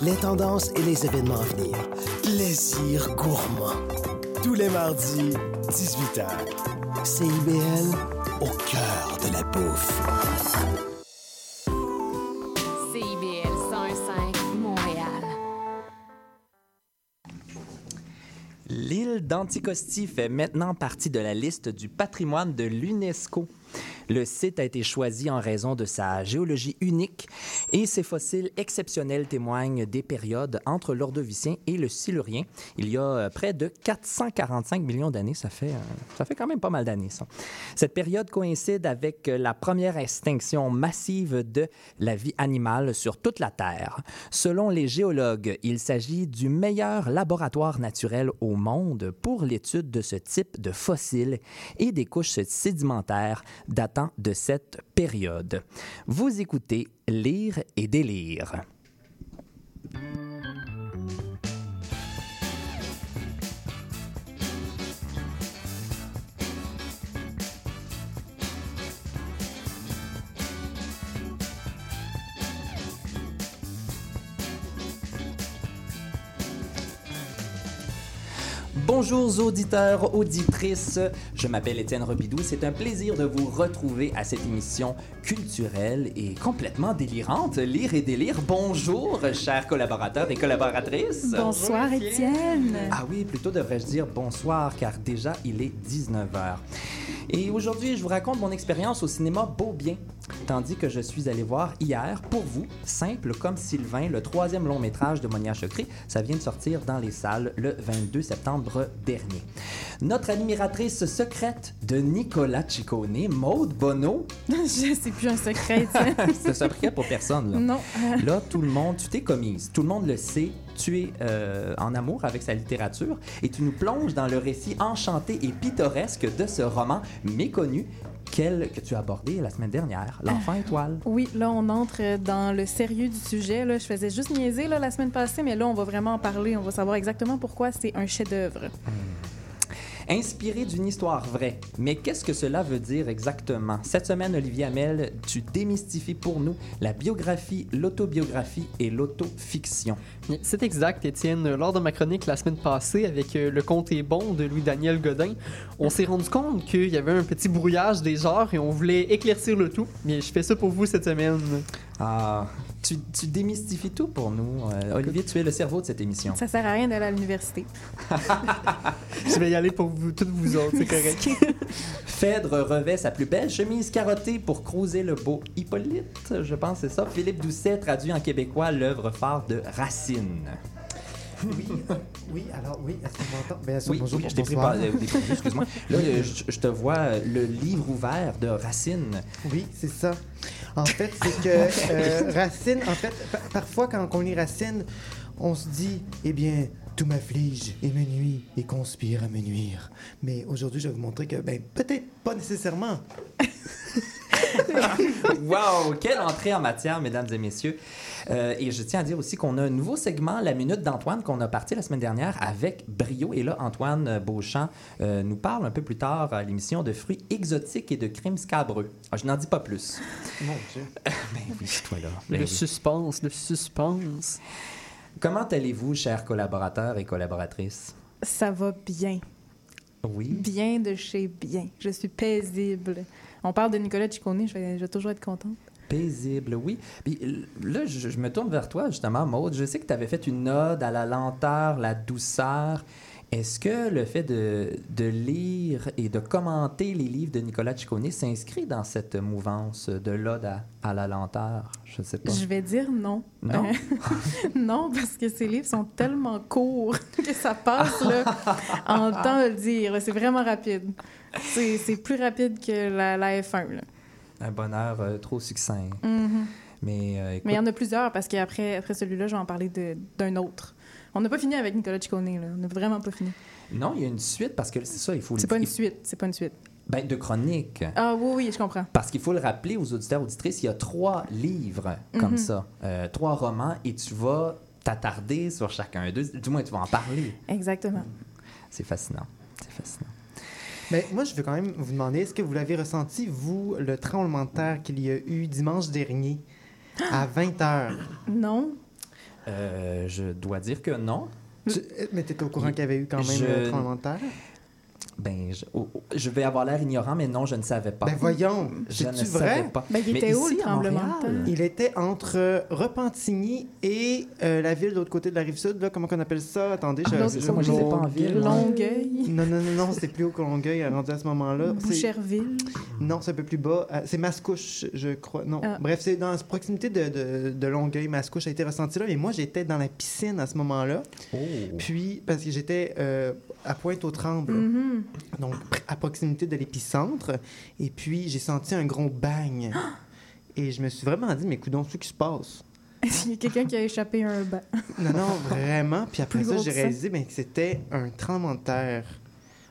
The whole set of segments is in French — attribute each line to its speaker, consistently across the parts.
Speaker 1: les tendances et les événements à venir. Plaisir gourmand. Tous les mardis, 18h. CIBL, au cœur de la bouffe.
Speaker 2: CIBL 105 Montréal.
Speaker 3: L'île d'Anticosti fait maintenant partie de la liste du patrimoine de l'UNESCO. Le site a été choisi en raison de sa géologie unique et ses fossiles exceptionnels témoignent des périodes entre l'Ordovicien et le Silurien. Il y a euh, près de 445 millions d'années. Ça fait, euh, ça fait quand même pas mal d'années. Cette période coïncide avec euh, la première extinction massive de la vie animale sur toute la Terre. Selon les géologues, il s'agit du meilleur laboratoire naturel au monde pour l'étude de ce type de fossiles et des couches sédimentaires datant de cette période. Vous écoutez Lire et délire. Bonjour auditeurs, auditrices, je m'appelle Étienne Robidoux. C'est un plaisir de vous retrouver à cette émission culturelle et complètement délirante, Lire et délire. Bonjour, chers collaborateurs et collaboratrices.
Speaker 4: Bonsoir, Étienne.
Speaker 3: Ah oui, plutôt devrais-je dire bonsoir, car déjà il est 19h. Et aujourd'hui, je vous raconte mon expérience au cinéma Beaubien, tandis que je suis allé voir hier, pour vous, Simple comme Sylvain, le troisième long métrage de Monia Chokri. Ça vient de sortir dans les salles le 22 septembre dernier. Notre admiratrice secrète de Nicolas Ciccone, Maude Bono.
Speaker 4: Je sais plus un secret.
Speaker 3: C'est un secret pour personne, là.
Speaker 4: non.
Speaker 3: Là, tout le monde, tu t'es commise. Tout le monde le sait. Tu es euh, en amour avec sa littérature et tu nous plonges dans le récit enchanté et pittoresque de ce roman méconnu quel, que tu as abordé la semaine dernière, L'enfant étoile.
Speaker 4: oui, là, on entre dans le sérieux du sujet. Là. Je faisais juste niaiser là, la semaine passée, mais là, on va vraiment en parler. On va savoir exactement pourquoi c'est un chef-d'œuvre.
Speaker 3: Inspiré d'une histoire vraie. Mais qu'est-ce que cela veut dire exactement? Cette semaine, Olivier Hamel, tu démystifies pour nous la biographie, l'autobiographie et l'autofiction.
Speaker 5: C'est exact, Étienne. Lors de ma chronique la semaine passée avec euh, Le Comte est bon de Louis-Daniel Godin, on s'est rendu compte qu'il y avait un petit brouillage des genres et on voulait éclaircir le tout. Mais je fais ça pour vous cette semaine.
Speaker 3: Ah, tu, tu démystifies tout pour nous. Euh, Olivier, tu es le cerveau de cette émission.
Speaker 4: Ça sert à rien d'aller à l'université.
Speaker 5: Je vais y aller pour vous, toutes vous autres, c'est correct.
Speaker 3: Phèdre revêt sa plus belle chemise carottée pour croiser le beau Hippolyte, je pense que c'est ça. Philippe Doucet traduit en québécois l'œuvre phare de Racine.
Speaker 6: Oui, oui, alors oui, est-ce qu'on m'entend? Bien sûr,
Speaker 3: Oui,
Speaker 6: bonjour,
Speaker 3: oui, je t'ai pris par euh, excuse-moi. Là, euh, je, je te vois euh, le livre ouvert de Racine.
Speaker 6: Oui, c'est ça. En fait, c'est que euh, Racine, en fait, pa- parfois quand on lit Racine, on se dit, eh bien, tout m'afflige et me nuit et conspire à me nuire. Mais aujourd'hui, je vais vous montrer que, ben, peut-être pas nécessairement.
Speaker 3: Wow, quelle entrée en matière, mesdames et messieurs. Euh, et je tiens à dire aussi qu'on a un nouveau segment, la Minute d'Antoine, qu'on a parti la semaine dernière avec brio. Et là, Antoine Beauchamp euh, nous parle un peu plus tard à l'émission de fruits exotiques et de crimes scabreux. Ah, je n'en dis pas plus.
Speaker 6: Mon Dieu.
Speaker 3: Ben oui, toi là. Ben
Speaker 5: Le
Speaker 3: oui.
Speaker 5: suspense, le suspense.
Speaker 3: Comment allez-vous, chers collaborateurs et collaboratrices?
Speaker 4: Ça va bien.
Speaker 3: Oui.
Speaker 4: Bien de chez bien. Je suis paisible. On parle de Nicolas Ciccone, je vais, je vais toujours être contente.
Speaker 3: Paisible, oui. Puis là, je, je me tourne vers toi, justement, Maude. Je sais que tu avais fait une ode à la lenteur, la douceur. Est-ce que le fait de, de lire et de commenter les livres de Nicolas Ciccone s'inscrit dans cette mouvance de l'ode à, à la lenteur? Je sais pas.
Speaker 4: Je vais dire non.
Speaker 3: Non?
Speaker 4: Euh, non, parce que ces livres sont tellement courts que ça passe là, en temps de le dire. C'est vraiment rapide. C'est plus rapide que la, la F1. Là.
Speaker 3: Un bonheur euh, trop succinct.
Speaker 4: Mhm.
Speaker 3: Mais, euh, écoute,
Speaker 4: Mais il y en a plusieurs parce qu'après après celui-là, je vais en parler d'un autre. On n'a pas fini avec Nicolas Ciccone. Là. On n'a vraiment pas fini.
Speaker 3: non, il y a une suite parce que c'est ça, il faut le
Speaker 4: C'est pas une suite. C'est pas une suite.
Speaker 3: ben, de chroniques.
Speaker 4: Ah oui, oui, je comprends.
Speaker 3: Parce qu'il faut le rappeler aux auditeurs auditrices, il y a trois livres comme
Speaker 4: Mhm.
Speaker 3: ça, euh, trois romans, et tu vas t'attarder sur chacun d'eux. Du moins, tu vas en parler.
Speaker 4: Exactement.
Speaker 3: C'est fascinant. C'est fascinant.
Speaker 6: Mais moi, je veux quand même vous demander, est-ce que vous l'avez ressenti, vous, le tremblement de terre qu'il y a eu dimanche dernier à 20 h?
Speaker 4: Non.
Speaker 3: Euh, je dois dire que non.
Speaker 6: Tu- mais t'étais au courant qu'il y avait eu quand même
Speaker 3: Je-
Speaker 6: un tremblement de terre?
Speaker 3: Ben, je, oh, oh, je vais avoir l'air ignorant, mais non, je ne savais pas.
Speaker 6: Ben voyons,
Speaker 3: je ne savais pas.
Speaker 4: Ben, il
Speaker 3: Mais
Speaker 4: était où,
Speaker 3: ici,
Speaker 4: le tremblement de
Speaker 3: Montréal,
Speaker 4: terre?
Speaker 6: Il était entre euh, Repentigny et euh, la ville de l'autre côté de la rive sud, là, comment on appelle ça? Attendez, je...
Speaker 4: L'autre
Speaker 3: c'est ça, moi, j'étais pas en ville.
Speaker 4: Longueuil,
Speaker 6: Non, non, non, non, c'était plus haut que Longueuil, rendu à ce moment-là. C'est-
Speaker 4: Boucherville.
Speaker 6: Non, c'est un peu plus bas. Euh, C'est Mascouche, je crois. Non.
Speaker 4: Ah.
Speaker 6: Bref, c'est dans la proximité de, de, de Longueuil. Mascouche a été ressenti là. Mais moi, j'étais dans la piscine à ce moment-là.
Speaker 3: Oh.
Speaker 6: Puis, parce que j'étais euh, à Pointe-aux-Trembles,
Speaker 4: Mhm.
Speaker 6: Donc à proximité de l'épicentre. Et puis, j'ai senti un gros bang. Et je me suis vraiment dit, mais coudons, ce qui se passe?
Speaker 4: Il y a quelqu'un qui a échappé à un banc.
Speaker 6: Non, non, vraiment. Puis après
Speaker 4: Plus
Speaker 6: ça, j'ai réalisé ben, que c'était un tremblement de terre.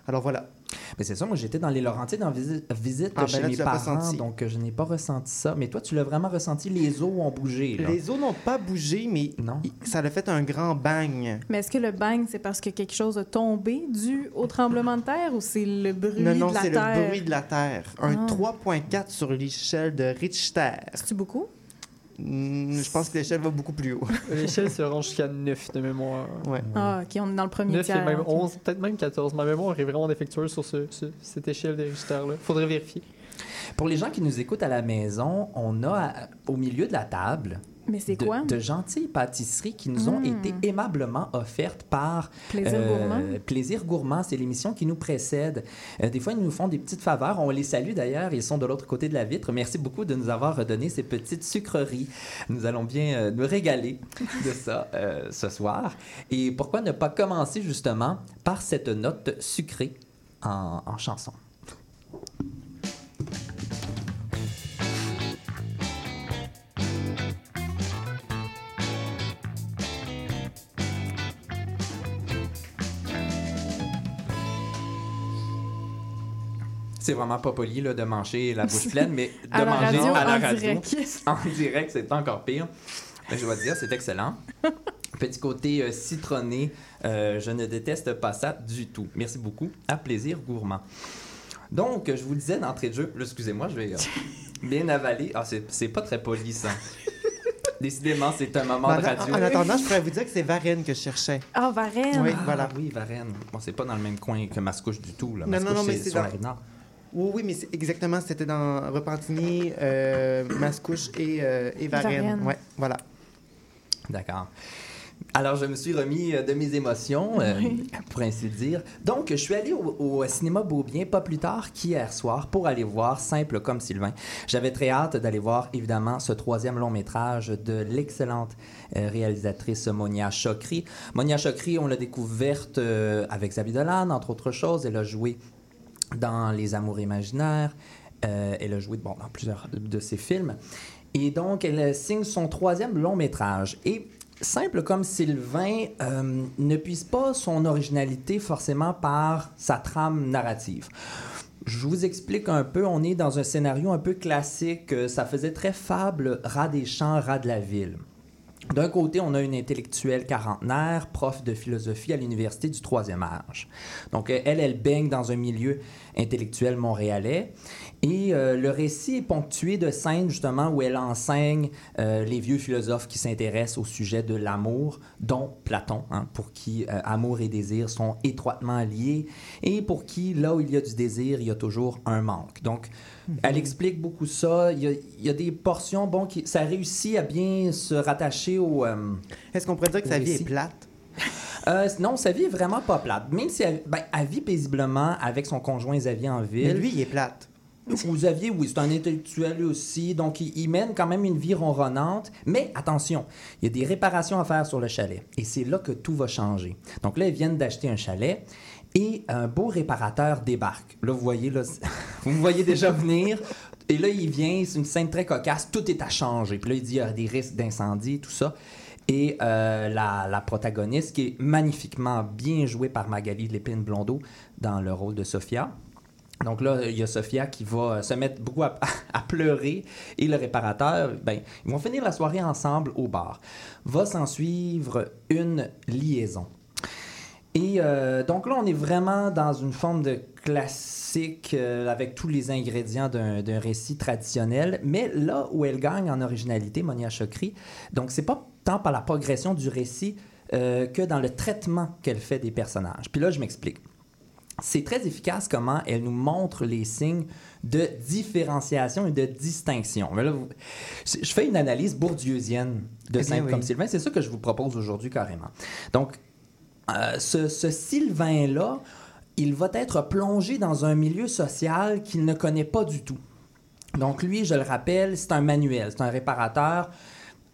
Speaker 6: Alors voilà.
Speaker 3: Mais c'est ça, moi j'étais dans les Laurentides en visite, visite
Speaker 6: Ah, ben
Speaker 3: chez
Speaker 6: là,
Speaker 3: mes parents, donc euh, je n'ai pas ressenti ça. Mais toi, tu l'as vraiment ressenti, les os ont bougé. Là.
Speaker 6: Les eaux n'ont pas bougé, mais
Speaker 3: Non.
Speaker 6: ça a fait un grand bang.
Speaker 4: Mais est-ce que le bang, c'est parce que quelque chose a tombé dû au tremblement de terre ou c'est le bruit
Speaker 6: Non, non,
Speaker 4: de la
Speaker 6: c'est
Speaker 4: terre?
Speaker 6: le bruit de la Terre. Un
Speaker 4: Ah.
Speaker 6: 3.4 sur l'échelle de Richter.
Speaker 4: C'est-tu beaucoup?
Speaker 6: Hmm, je pense que l'échelle va beaucoup plus haut.
Speaker 5: L'échelle se rend jusqu'à 9 de mémoire.
Speaker 6: Ouais.
Speaker 4: Ah, OK, on est dans le premier
Speaker 5: 9 et
Speaker 4: tiers.
Speaker 5: même
Speaker 4: ok.
Speaker 5: 11, peut-être même 14. Ma mémoire est vraiment défectueuse sur ce, ce- cette échelle de Richter-là. Faudrait vérifier.
Speaker 3: Pour les gens qui nous écoutent à la maison, on a à- au milieu de la table
Speaker 4: Mais c'est quoi?
Speaker 3: de gentilles pâtisseries qui nous ont
Speaker 4: Mm.
Speaker 3: été aimablement offertes par
Speaker 4: Plaisir
Speaker 3: euh,
Speaker 4: gourmand?
Speaker 3: Plaisir Gourmand, c'est l'émission qui nous précède. Euh, des fois, ils nous font des petites faveurs. On les salue d'ailleurs. Ils sont de l'autre côté de la vitre. Merci beaucoup de nous avoir redonné ces petites sucreries. Nous allons bien euh, nous régaler de ça ce soir. Et pourquoi ne pas commencer justement par cette note sucrée en, en chanson? C'est vraiment pas poli là, de manger la bouche pleine, mais de manger
Speaker 4: radio,
Speaker 3: à la
Speaker 4: en
Speaker 3: radio
Speaker 4: direct.
Speaker 3: en direct, c'est encore pire. Mais je dois dire, c'est excellent. Petit côté euh, citronné, euh, je ne déteste pas ça du tout. Merci beaucoup. À plaisir gourmand. Donc, je vous le disais d'entrée de jeu, excusez-moi, je vais euh, bien avaler. Ah, c'est c'est pas très poli, ça. Décidément, c'est un moment de
Speaker 6: En,
Speaker 3: radio.
Speaker 6: en attendant, je pourrais vous dire que c'est Varenne que je cherchais.
Speaker 4: Ah, Varenne!
Speaker 6: Oui,
Speaker 3: Ah,
Speaker 6: voilà.
Speaker 3: Oui, Varennes. Bon, c'est pas dans le même coin que Mascouche du tout. Là.
Speaker 6: Non, non,
Speaker 3: Mascouche,
Speaker 6: non, mais
Speaker 3: c'est
Speaker 6: c'est
Speaker 3: sur
Speaker 6: dans-
Speaker 3: la rive nord.
Speaker 6: Oui, oui, mais c'est exactement, c'était dans Repentigny, euh, Mascouche et, euh, et Varennes.
Speaker 4: Varennes.
Speaker 6: Ouais, voilà.
Speaker 3: D'accord. Alors, je me suis remis euh, de mes émotions, euh, pour ainsi dire. Donc, je suis allé au, au cinéma Beaubien pas plus tard qu'hier soir pour aller voir Simple comme Sylvain. J'avais très hâte d'aller voir, évidemment, ce troisième long métrage de l'excellente euh, réalisatrice Monia Chokri. Monia Chokri, on l'a découverte euh, avec Xavier Dolan, entre autres choses. Elle a joué dans Les Amours imaginaires. Euh, elle a joué bon, dans plusieurs de ses films. Et donc, elle signe son troisième long métrage. Et simple comme Sylvain euh, ne puise pas son originalité forcément par sa trame narrative. Je vous explique un peu, on est dans un scénario un peu classique, euh, ça faisait très fable, rat des champs, rat de la ville. D'un côté, on a une intellectuelle quarantenaire, prof de philosophie à l'université du troisième âge. Donc, elle, elle baigne dans un milieu intellectuel montréalais. Et euh, le récit est ponctué de scènes, justement, où elle enseigne euh, les vieux philosophes qui s'intéressent au sujet de l'amour, dont Platon, hein, pour qui euh, amour et désir sont étroitement liés, et pour qui, là où il y a du désir, il y a toujours un manque. Donc, elle explique beaucoup ça. Il y a, il y a des portions, bon, qui, ça réussit à bien se rattacher au... euh,
Speaker 6: Est-ce qu'on pourrait dire que sa vie est plate?
Speaker 3: euh, non, sa vie est vraiment pas plate. Même si elle, ben, elle vit paisiblement avec son conjoint Xavier en
Speaker 6: Mais
Speaker 3: ville.
Speaker 6: lui, il est plate.
Speaker 3: Xavier, oui, c'est un intellectuel aussi. Donc, il, mène quand même une vie ronronnante. Mais attention, il y a des réparations à faire sur le chalet. Et c'est là que tout va changer. Donc là, ils viennent d'acheter un chalet. Et un beau réparateur débarque. Là, vous voyez, là, vous me voyez déjà venir. Et là, il vient, c'est une scène très cocasse. Tout est à changer. Puis là, il dit il y a des risques d'incendie, tout ça. Et euh, la, protagoniste, qui est magnifiquement bien jouée par Magali Lépine Blondeau dans le rôle de Sophia. Donc là, il y a Sophia qui va euh, se mettre beaucoup à, pleurer et le réparateur, ben, ils vont finir la soirée ensemble au bar. Va s'en suivre une liaison. Et euh, donc là, on est vraiment dans une forme de classique euh, avec tous les ingrédients d'un récit traditionnel. Mais là où elle gagne en originalité, Monia Chokri, donc c'est pas tant par la progression du récit que dans le traitement qu'elle fait des personnages. Puis là, je m'explique. C'est très efficace comment elle nous montre les signes de différenciation et de distinction. Mais là, vous- je fais une analyse bourdieusienne de
Speaker 6: Eh
Speaker 3: Saint
Speaker 6: oui.
Speaker 3: comme Sylvain. C'est ça que je vous propose aujourd'hui carrément. Donc, euh, ce, ce Sylvain-là, il va être plongé dans un milieu social qu'il ne connaît pas du tout. Donc lui, je le rappelle, c'est un manuel, c'est un réparateur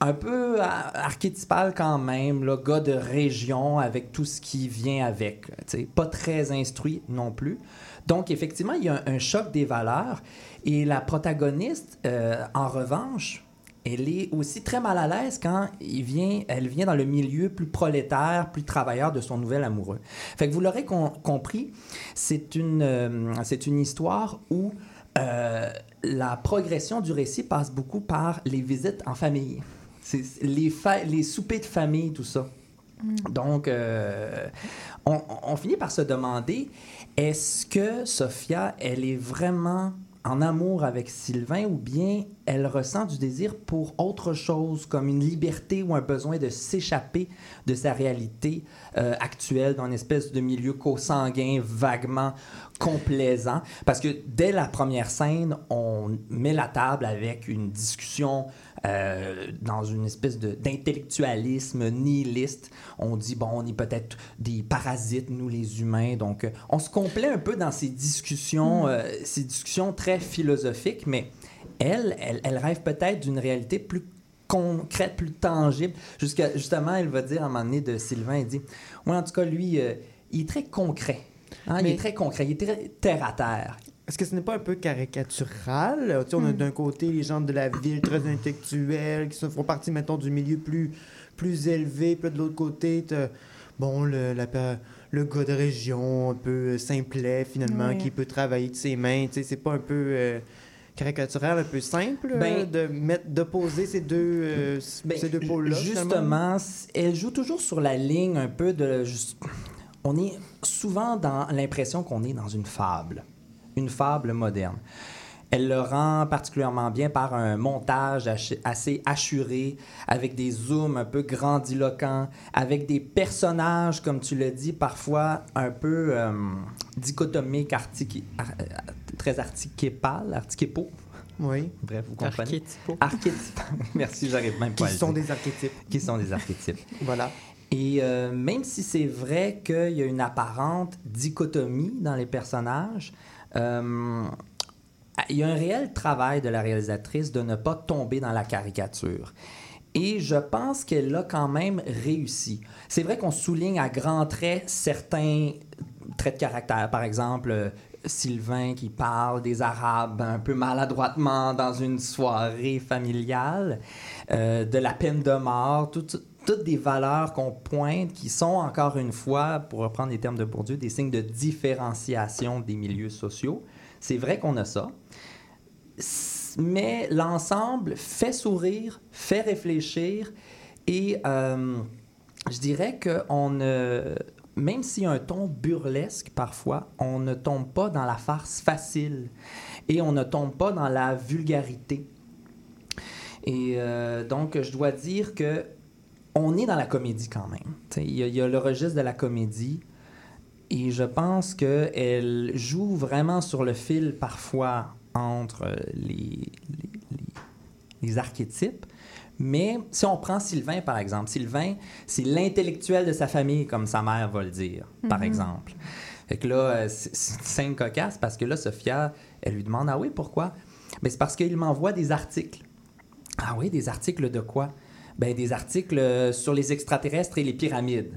Speaker 3: un peu archétypal quand même, le gars de région avec tout ce qui vient avec. tu sais, Pas très instruit non plus. Donc effectivement, il y a un, choc des valeurs et la protagoniste, euh, en revanche, elle est aussi très mal à l'aise quand il vient, elle vient dans le milieu plus prolétaire, plus travailleur de son nouvel amoureux. Fait vous l'aurez com- compris, c'est une, euh, une histoire où euh, la progression du récit passe beaucoup par les visites en famille. C'est les, fa- les soupers de famille, tout ça. Donc, euh, on, on finit par se demander, est-ce que Sophia, elle est vraiment en amour avec Sylvain ou bien elle ressent du désir pour autre chose, comme une liberté ou un besoin de s'échapper de sa réalité euh, actuelle dans une espèce de milieu co-sanguin vaguement complaisant? Parce que dès la première scène, on met la table avec une discussion euh, dans une espèce d'intellectualisme nihiliste. On dit, bon, on est peut-être des parasites, nous les humains. Donc, on se complaît un peu dans ces discussions, euh, ces discussions très philosophiques, mais elle, elle, elle rêve peut-être d'une réalité plus concrète, plus tangible. Jusqu'à, justement, elle va dire à un moment donné de Sylvain, elle dit, oui, en tout cas, lui, euh, il est très concret. Hein, Il
Speaker 6: Mais-
Speaker 3: est très concret, il est très terre à terre.
Speaker 6: Est-ce que ce n'est pas un peu caricatural? Tu sais, on a d'un côté les gens de la ville très intellectuels qui se font partie, mettons, du milieu plus, plus élevé. Puis de l'autre côté, bon, le, la, le gars de région, un peu simplet, finalement, qui peut travailler de ses mains. Tu sais, c'est pas un peu euh, caricatural, un peu simple
Speaker 3: Ben-
Speaker 6: euh, de mettre, d'opposer ces deux, euh,
Speaker 3: Ben,
Speaker 6: ces deux pôles-là?
Speaker 3: Justement, elle joue toujours sur la ligne un peu de. juste- on est souvent dans l'impression qu'on est dans une fable, une fable moderne. Elle le rend particulièrement bien par un montage assez assuré, avec des zooms un peu grandiloquents, avec des personnages, comme tu le dis, parfois un peu euh, dichotomiques, artiqui- ar- euh, très artichépales, artichépaux.
Speaker 6: Oui.
Speaker 3: Bref, vous comprenez?
Speaker 5: Archétypaux.
Speaker 3: Archétypes. Merci, j'arrive même pas
Speaker 6: Qui
Speaker 3: à le
Speaker 6: sont
Speaker 3: dire.
Speaker 6: des archétypes.
Speaker 3: Qui sont des archétypes.
Speaker 6: Voilà.
Speaker 3: Et euh, même si c'est vrai qu'il y a une apparente dichotomie dans les personnages, euh, il y a un réel travail de la réalisatrice de ne pas tomber dans la caricature. Et je pense qu'elle a quand même réussi. C'est vrai qu'on souligne à grands traits certains traits de caractère. Par exemple, euh, Sylvain qui parle des Arabes un peu maladroitement dans une soirée familiale, de la peine de mort, toutes, toutes des valeurs qu'on pointe qui sont encore une fois, pour reprendre les termes de Bourdieu, des signes de différenciation des milieux sociaux. C'est vrai qu'on a ça. Mais l'ensemble fait sourire, fait réfléchir et euh, je dirais qu'on ne. Même s'il y a un ton burlesque parfois, on ne tombe pas dans la farce facile et on ne tombe pas dans la vulgarité. Et euh, donc, je dois dire que on est dans la comédie quand même. Il y, a- il y a le registre de la comédie et je pense qu'elle joue vraiment sur le fil parfois entre les, les, les- les archétypes. Mais si on prend Sylvain, par exemple, Sylvain, c'est l'intellectuel de sa famille, comme sa mère va le dire, par exemple. Fait que là, euh, c'est une cocasse parce que là, Sophia, elle lui demande Ah oui, pourquoi Mais c'est parce qu'il m'envoie des articles. Ah oui, des articles de quoi ben, Des articles euh, sur les extraterrestres et les pyramides.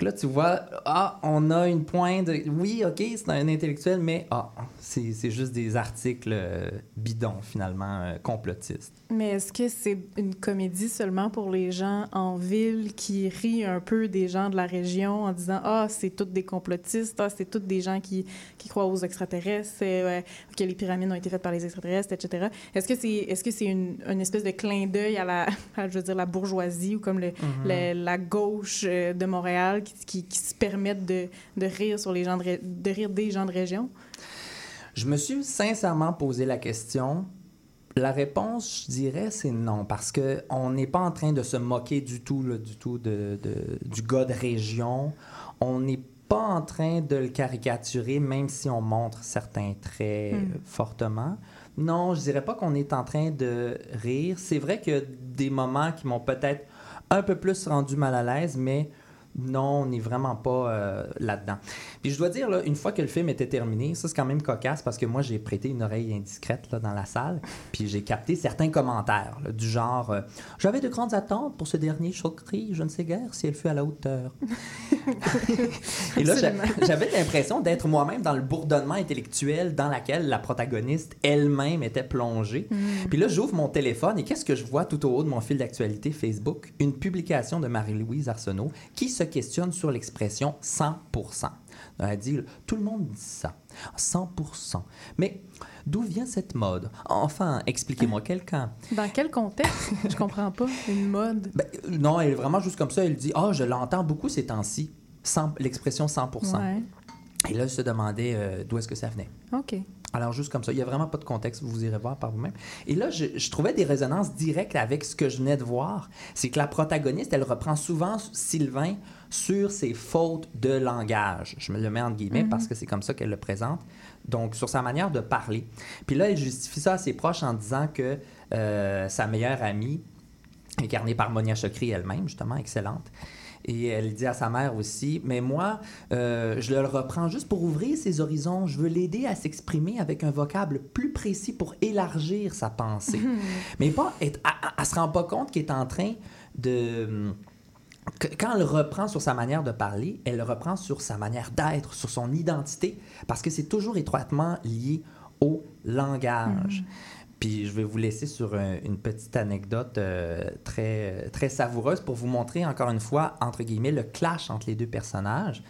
Speaker 3: Là, tu vois, ah, on a une pointe. de- Oui, OK, c'est un intellectuel, mais ah, c'est juste des articles euh, bidons, finalement, euh, complotistes.
Speaker 4: Mais est-ce que c'est une comédie seulement pour les gens en ville qui rient un peu des gens de la région en disant Ah, c'est tous des complotistes, ah, c'est tous des gens qui, qui croient aux extraterrestres, que les pyramides ont été faites par les extraterrestres, etc. Est-ce que c'est est -ce c'est une, une espèce de clin d'œil à la, à, je veux dire, la bourgeoisie ou comme le, le- la gauche euh, de Montréal qui, qui, qui se permettent de, de rire sur les gens de, de rire des gens de région?
Speaker 3: Je me suis sincèrement posé la question. La réponse, je dirais, c'est non, parce que on n'est pas en train de se moquer du tout, là, du tout de, du gars de région. On n'est pas en train de le caricaturer, même si on montre certains traits
Speaker 4: Hmm.
Speaker 3: fortement. Non, je dirais pas qu'on est en train de rire. C'est vrai qu'il y a des moments qui m'ont peut-être un peu plus rendu mal à l'aise, mais non, on n'est vraiment pas euh, là-dedans. Puis je dois dire, là, une fois que le film était terminé, ça c'est quand même cocasse parce que moi j'ai prêté une oreille indiscrète là, dans la salle, puis j'ai capté certains commentaires là, du genre euh, J'avais de grandes attentes pour ce dernier choquerie, je ne sais guère si elle fut à la hauteur. Et là, j'a- j'avais l'impression d'être moi-même dans le bourdonnement intellectuel dans laquelle la protagoniste elle-même était plongée. Puis là, j'ouvre mon téléphone et qu'est-ce que je vois tout au haut de mon fil d'actualité Facebook? Une publication de Marie-Louise Arsenault qui se questionne sur l'expression 100% Elle dit, tout le monde dit ça, 100% Mais d'où vient cette mode? Enfin, expliquez-moi quelqu'un.
Speaker 4: Dans quel contexte? Je comprends pas. Une mode.
Speaker 3: Ben, non, elle est vraiment juste comme ça. Elle dit Ah, je l'entends beaucoup ces temps-ci, 100 l'expression 100
Speaker 4: Ouais.
Speaker 3: Et là, je se demandais euh, d'où est-ce que ça venait.
Speaker 4: OK.
Speaker 3: Alors, juste comme ça, il n'y a vraiment pas de contexte, vous irez voir par vous-même. Et là, je, je trouvais des résonances directes avec ce que je venais de voir. C'est que la protagoniste, elle reprend souvent Sylvain sur ses fautes de langage. Je me le mets entre guillemets parce que c'est comme ça qu'elle le présente. Donc, sur sa manière de parler. Puis là, elle justifie ça à ses proches en disant que euh, sa meilleure amie, incarnée par Monia Chokri elle-même, justement, excellente. Et elle dit à sa mère aussi, mais moi, euh, je le reprends juste pour ouvrir ses horizons. Je veux l'aider à s'exprimer avec un vocable plus précis pour élargir sa pensée. mais pas être, elle, elle- se rend pas compte qu'elle est en train de... que- Quand elle reprend sur sa manière de parler, elle le reprend sur sa manière d'être, sur son identité, parce que c'est toujours étroitement lié au langage. Puis je vais vous laisser sur un- une petite anecdote euh, très, très savoureuse pour vous montrer encore une fois, entre guillemets, le clash entre les deux personnages.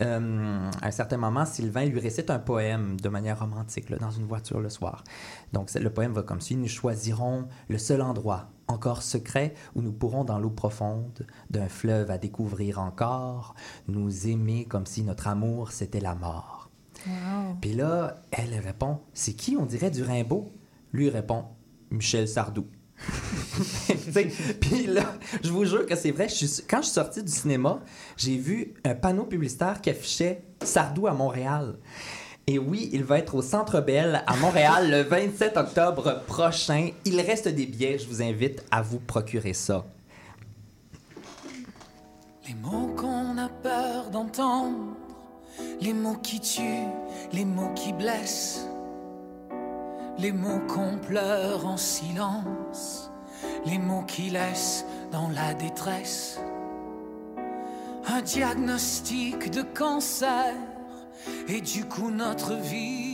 Speaker 3: Euh, à un certain moment, Sylvain lui récite un poème de manière romantique là, dans une voiture le soir. Donc le poème va comme suit Nous choisirons le seul endroit, encore secret, où nous pourrons, dans l'eau profonde d'un fleuve à découvrir encore, nous aimer comme si notre amour c'était la mort.
Speaker 4: Wow.
Speaker 3: Puis là, elle répond C'est qui On dirait du Rimbaud. Lui répond Michel Sardou. Puis là, je vous jure que c'est vrai. quand je suis sorti du cinéma, j'ai vu un panneau publicitaire qui affichait Sardou à Montréal. Et oui, il va être au Centre Bell à Montréal le 27 octobre prochain. Il reste des billets. Je vous invite à vous procurer ça.
Speaker 7: Les mots qu'on a peur d'entendre, les mots qui tuent, les mots qui blessent, les mots qu'on pleure en silence, les mots qui laissent dans la détresse. Un diagnostic de cancer, et du coup notre vie.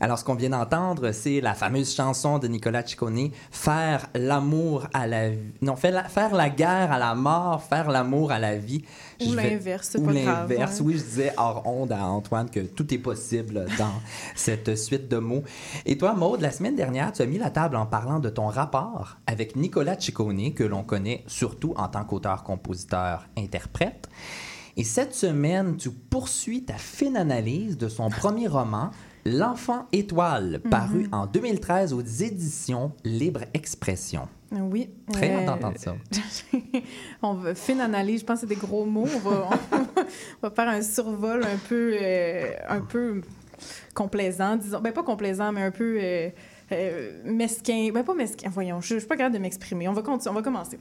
Speaker 3: Alors, ce qu'on vient d'entendre, c'est la fameuse chanson de Nicolas Ciccone, Faire l'amour à la vie. Non, faire la, faire la guerre à la mort, faire l'amour à la vie.
Speaker 4: Ou l'inverse, c'est pas grave,
Speaker 3: l'inverse. Oui, je disais hors onde à Antoine que tout est possible dans cette suite de mots. Et toi, Maude, la semaine dernière, tu as mis la table en parlant de ton rapport avec Nicolas Ciccone, que l'on connaît surtout en tant qu'auteur-compositeur-interprète. Et cette semaine, tu poursuis ta fine analyse de son premier roman, L'enfant étoile, paru
Speaker 4: Mhm.
Speaker 3: en 2013 aux éditions Libre Expression.
Speaker 4: Oui.
Speaker 3: Très
Speaker 4: Euh,
Speaker 3: d'entendre ça.
Speaker 4: on va fine analyse, je pense que c'est des gros mots. On va, on va faire un survol un peu, euh, un peu complaisant, disons. Ben, pas complaisant, mais un peu euh, euh, mesquin. Ben, pas mesquin. Voyons, je, je suis pas capable de m'exprimer. On va, on va commencer.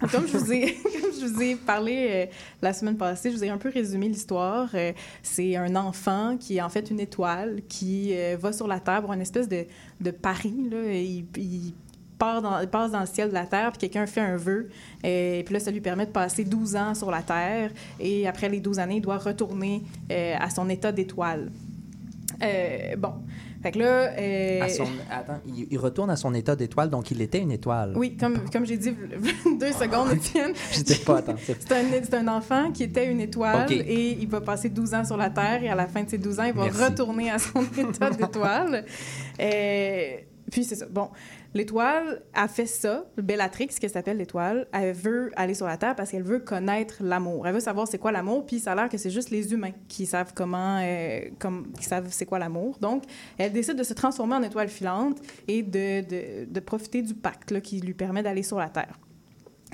Speaker 4: Comme je vous ai, comme je vous ai parlé euh, la semaine passée, je vous ai un peu résumé l'histoire. Euh, c'est un enfant qui est en fait une étoile qui euh, va sur la Terre pour une espèce de, de pari. Il, il part dans, passe dans le ciel de la Terre, puis quelqu'un fait un vœu. euh, Et puis là, ça lui permet de passer 12 ans sur la Terre. Et après les 12 années, il doit retourner à son état d'étoile. Bon. Fait que là. euh,
Speaker 3: À son- Attends, il, retourne à son état d'étoile, donc il était une étoile.
Speaker 4: Oui, comme, comme j'ai dit deux secondes, Étienne.
Speaker 3: J'étais pas attentif.
Speaker 4: C'est un, enfant qui était une étoile et il va passer 12 ans sur la Terre et à la fin de ces 12 ans, il va
Speaker 3: Merci.
Speaker 4: retourner à son état d'étoile. Euh, puis c'est ça. Bon. L'étoile a fait ça, Bellatrix, qu'elle s'appelle l'étoile, elle veut aller sur la Terre parce qu'elle veut connaître l'amour. Elle veut savoir c'est quoi l'amour, puis ça a l'air que c'est juste les humains qui savent comment, euh, qui savent c'est quoi l'amour. Donc, elle décide de se transformer en étoile filante et de, profiter du pacte qui lui permet d'aller sur la Terre.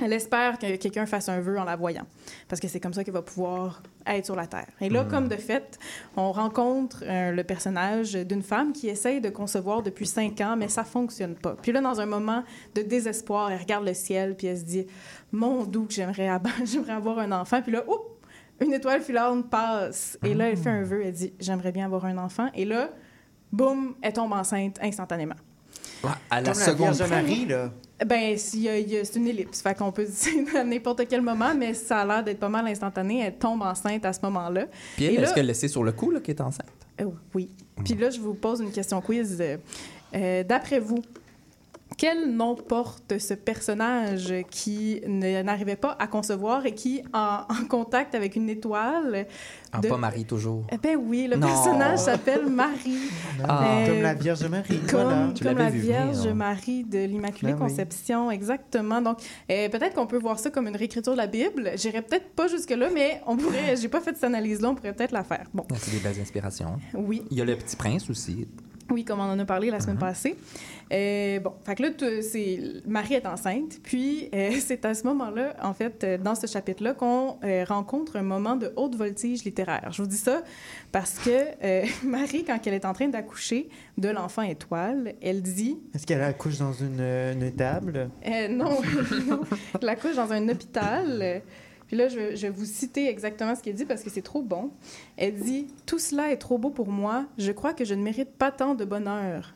Speaker 4: Elle espère que quelqu'un fasse un vœu en la voyant, parce que c'est comme ça qu'elle va pouvoir être sur la Terre. Et là, comme de fait, on rencontre euh, le personnage d'une femme qui essaye de concevoir depuis cinq ans, mais ça fonctionne pas. Puis là, dans un moment de désespoir, elle regarde le ciel, puis elle se dit « Mon doux, que j'aimerais ab- j'aimerais avoir un enfant. » Puis là, oups, une étoile filante passe. Et là, elle fait un vœu, elle dit « J'aimerais bien avoir un enfant. » Et là, boum, elle tombe enceinte instantanément.
Speaker 3: À la
Speaker 6: Comme la
Speaker 3: seconde
Speaker 6: Marie, là.
Speaker 4: Ben, c'est une ellipse. Fait qu'on peut dire à n'importe quel moment, mais ça a l'air d'être pas mal instantané. Elle tombe enceinte à ce moment-là.
Speaker 3: Puis elle, est-ce qu'elle le sait sur le coup là, qu'elle est enceinte?
Speaker 4: Euh, oui. Puis là, je vous pose une question quiz. Euh, euh, D'après vous, quel nom porte ce personnage qui n'arrivait pas à concevoir et qui, en, en contact avec une étoile...
Speaker 3: Ah,
Speaker 4: de-
Speaker 3: pas Marie toujours.
Speaker 4: Eh ben oui, le
Speaker 3: Non.
Speaker 4: personnage s'appelle Marie.
Speaker 3: Ah.
Speaker 4: Euh,
Speaker 6: Comme la Vierge Marie.
Speaker 4: Comme,
Speaker 6: Voilà.
Speaker 3: Tu
Speaker 4: comme la
Speaker 3: vu
Speaker 4: Vierge
Speaker 3: venir.
Speaker 4: Marie de l'Immaculée
Speaker 6: Ben oui.
Speaker 4: Conception, exactement. Donc, euh, peut-être qu'on peut voir ça comme une réécriture de la Bible. J'irai peut-être pas jusque-là, mais on pourrait. J'ai pas fait cette analyse-là, on pourrait peut-être la faire. Bon,
Speaker 3: Ah, C'est des belles inspirations.
Speaker 4: oui,
Speaker 3: Il y a le petit prince aussi.
Speaker 4: Oui, comme on en a parlé la semaine passée. Euh, bon, fait que là, c'est Marie est enceinte, puis euh, c'est à ce moment-là, en fait, euh, dans ce chapitre-là, qu'on rencontre un moment de haute voltige littéraire. Je vous dis ça parce que Marie, quand elle est en train d'accoucher de l'enfant étoile, elle dit
Speaker 6: Est-ce qu'elle accouche dans une, une table?
Speaker 4: Non, non. Elle accouche dans un hôpital. Puis là, je, vais- je vais vous citer exactement ce qu'elle dit parce que c'est trop bon. Elle dit Tout cela est trop beau pour moi. Je crois que je ne mérite pas tant de bonheur.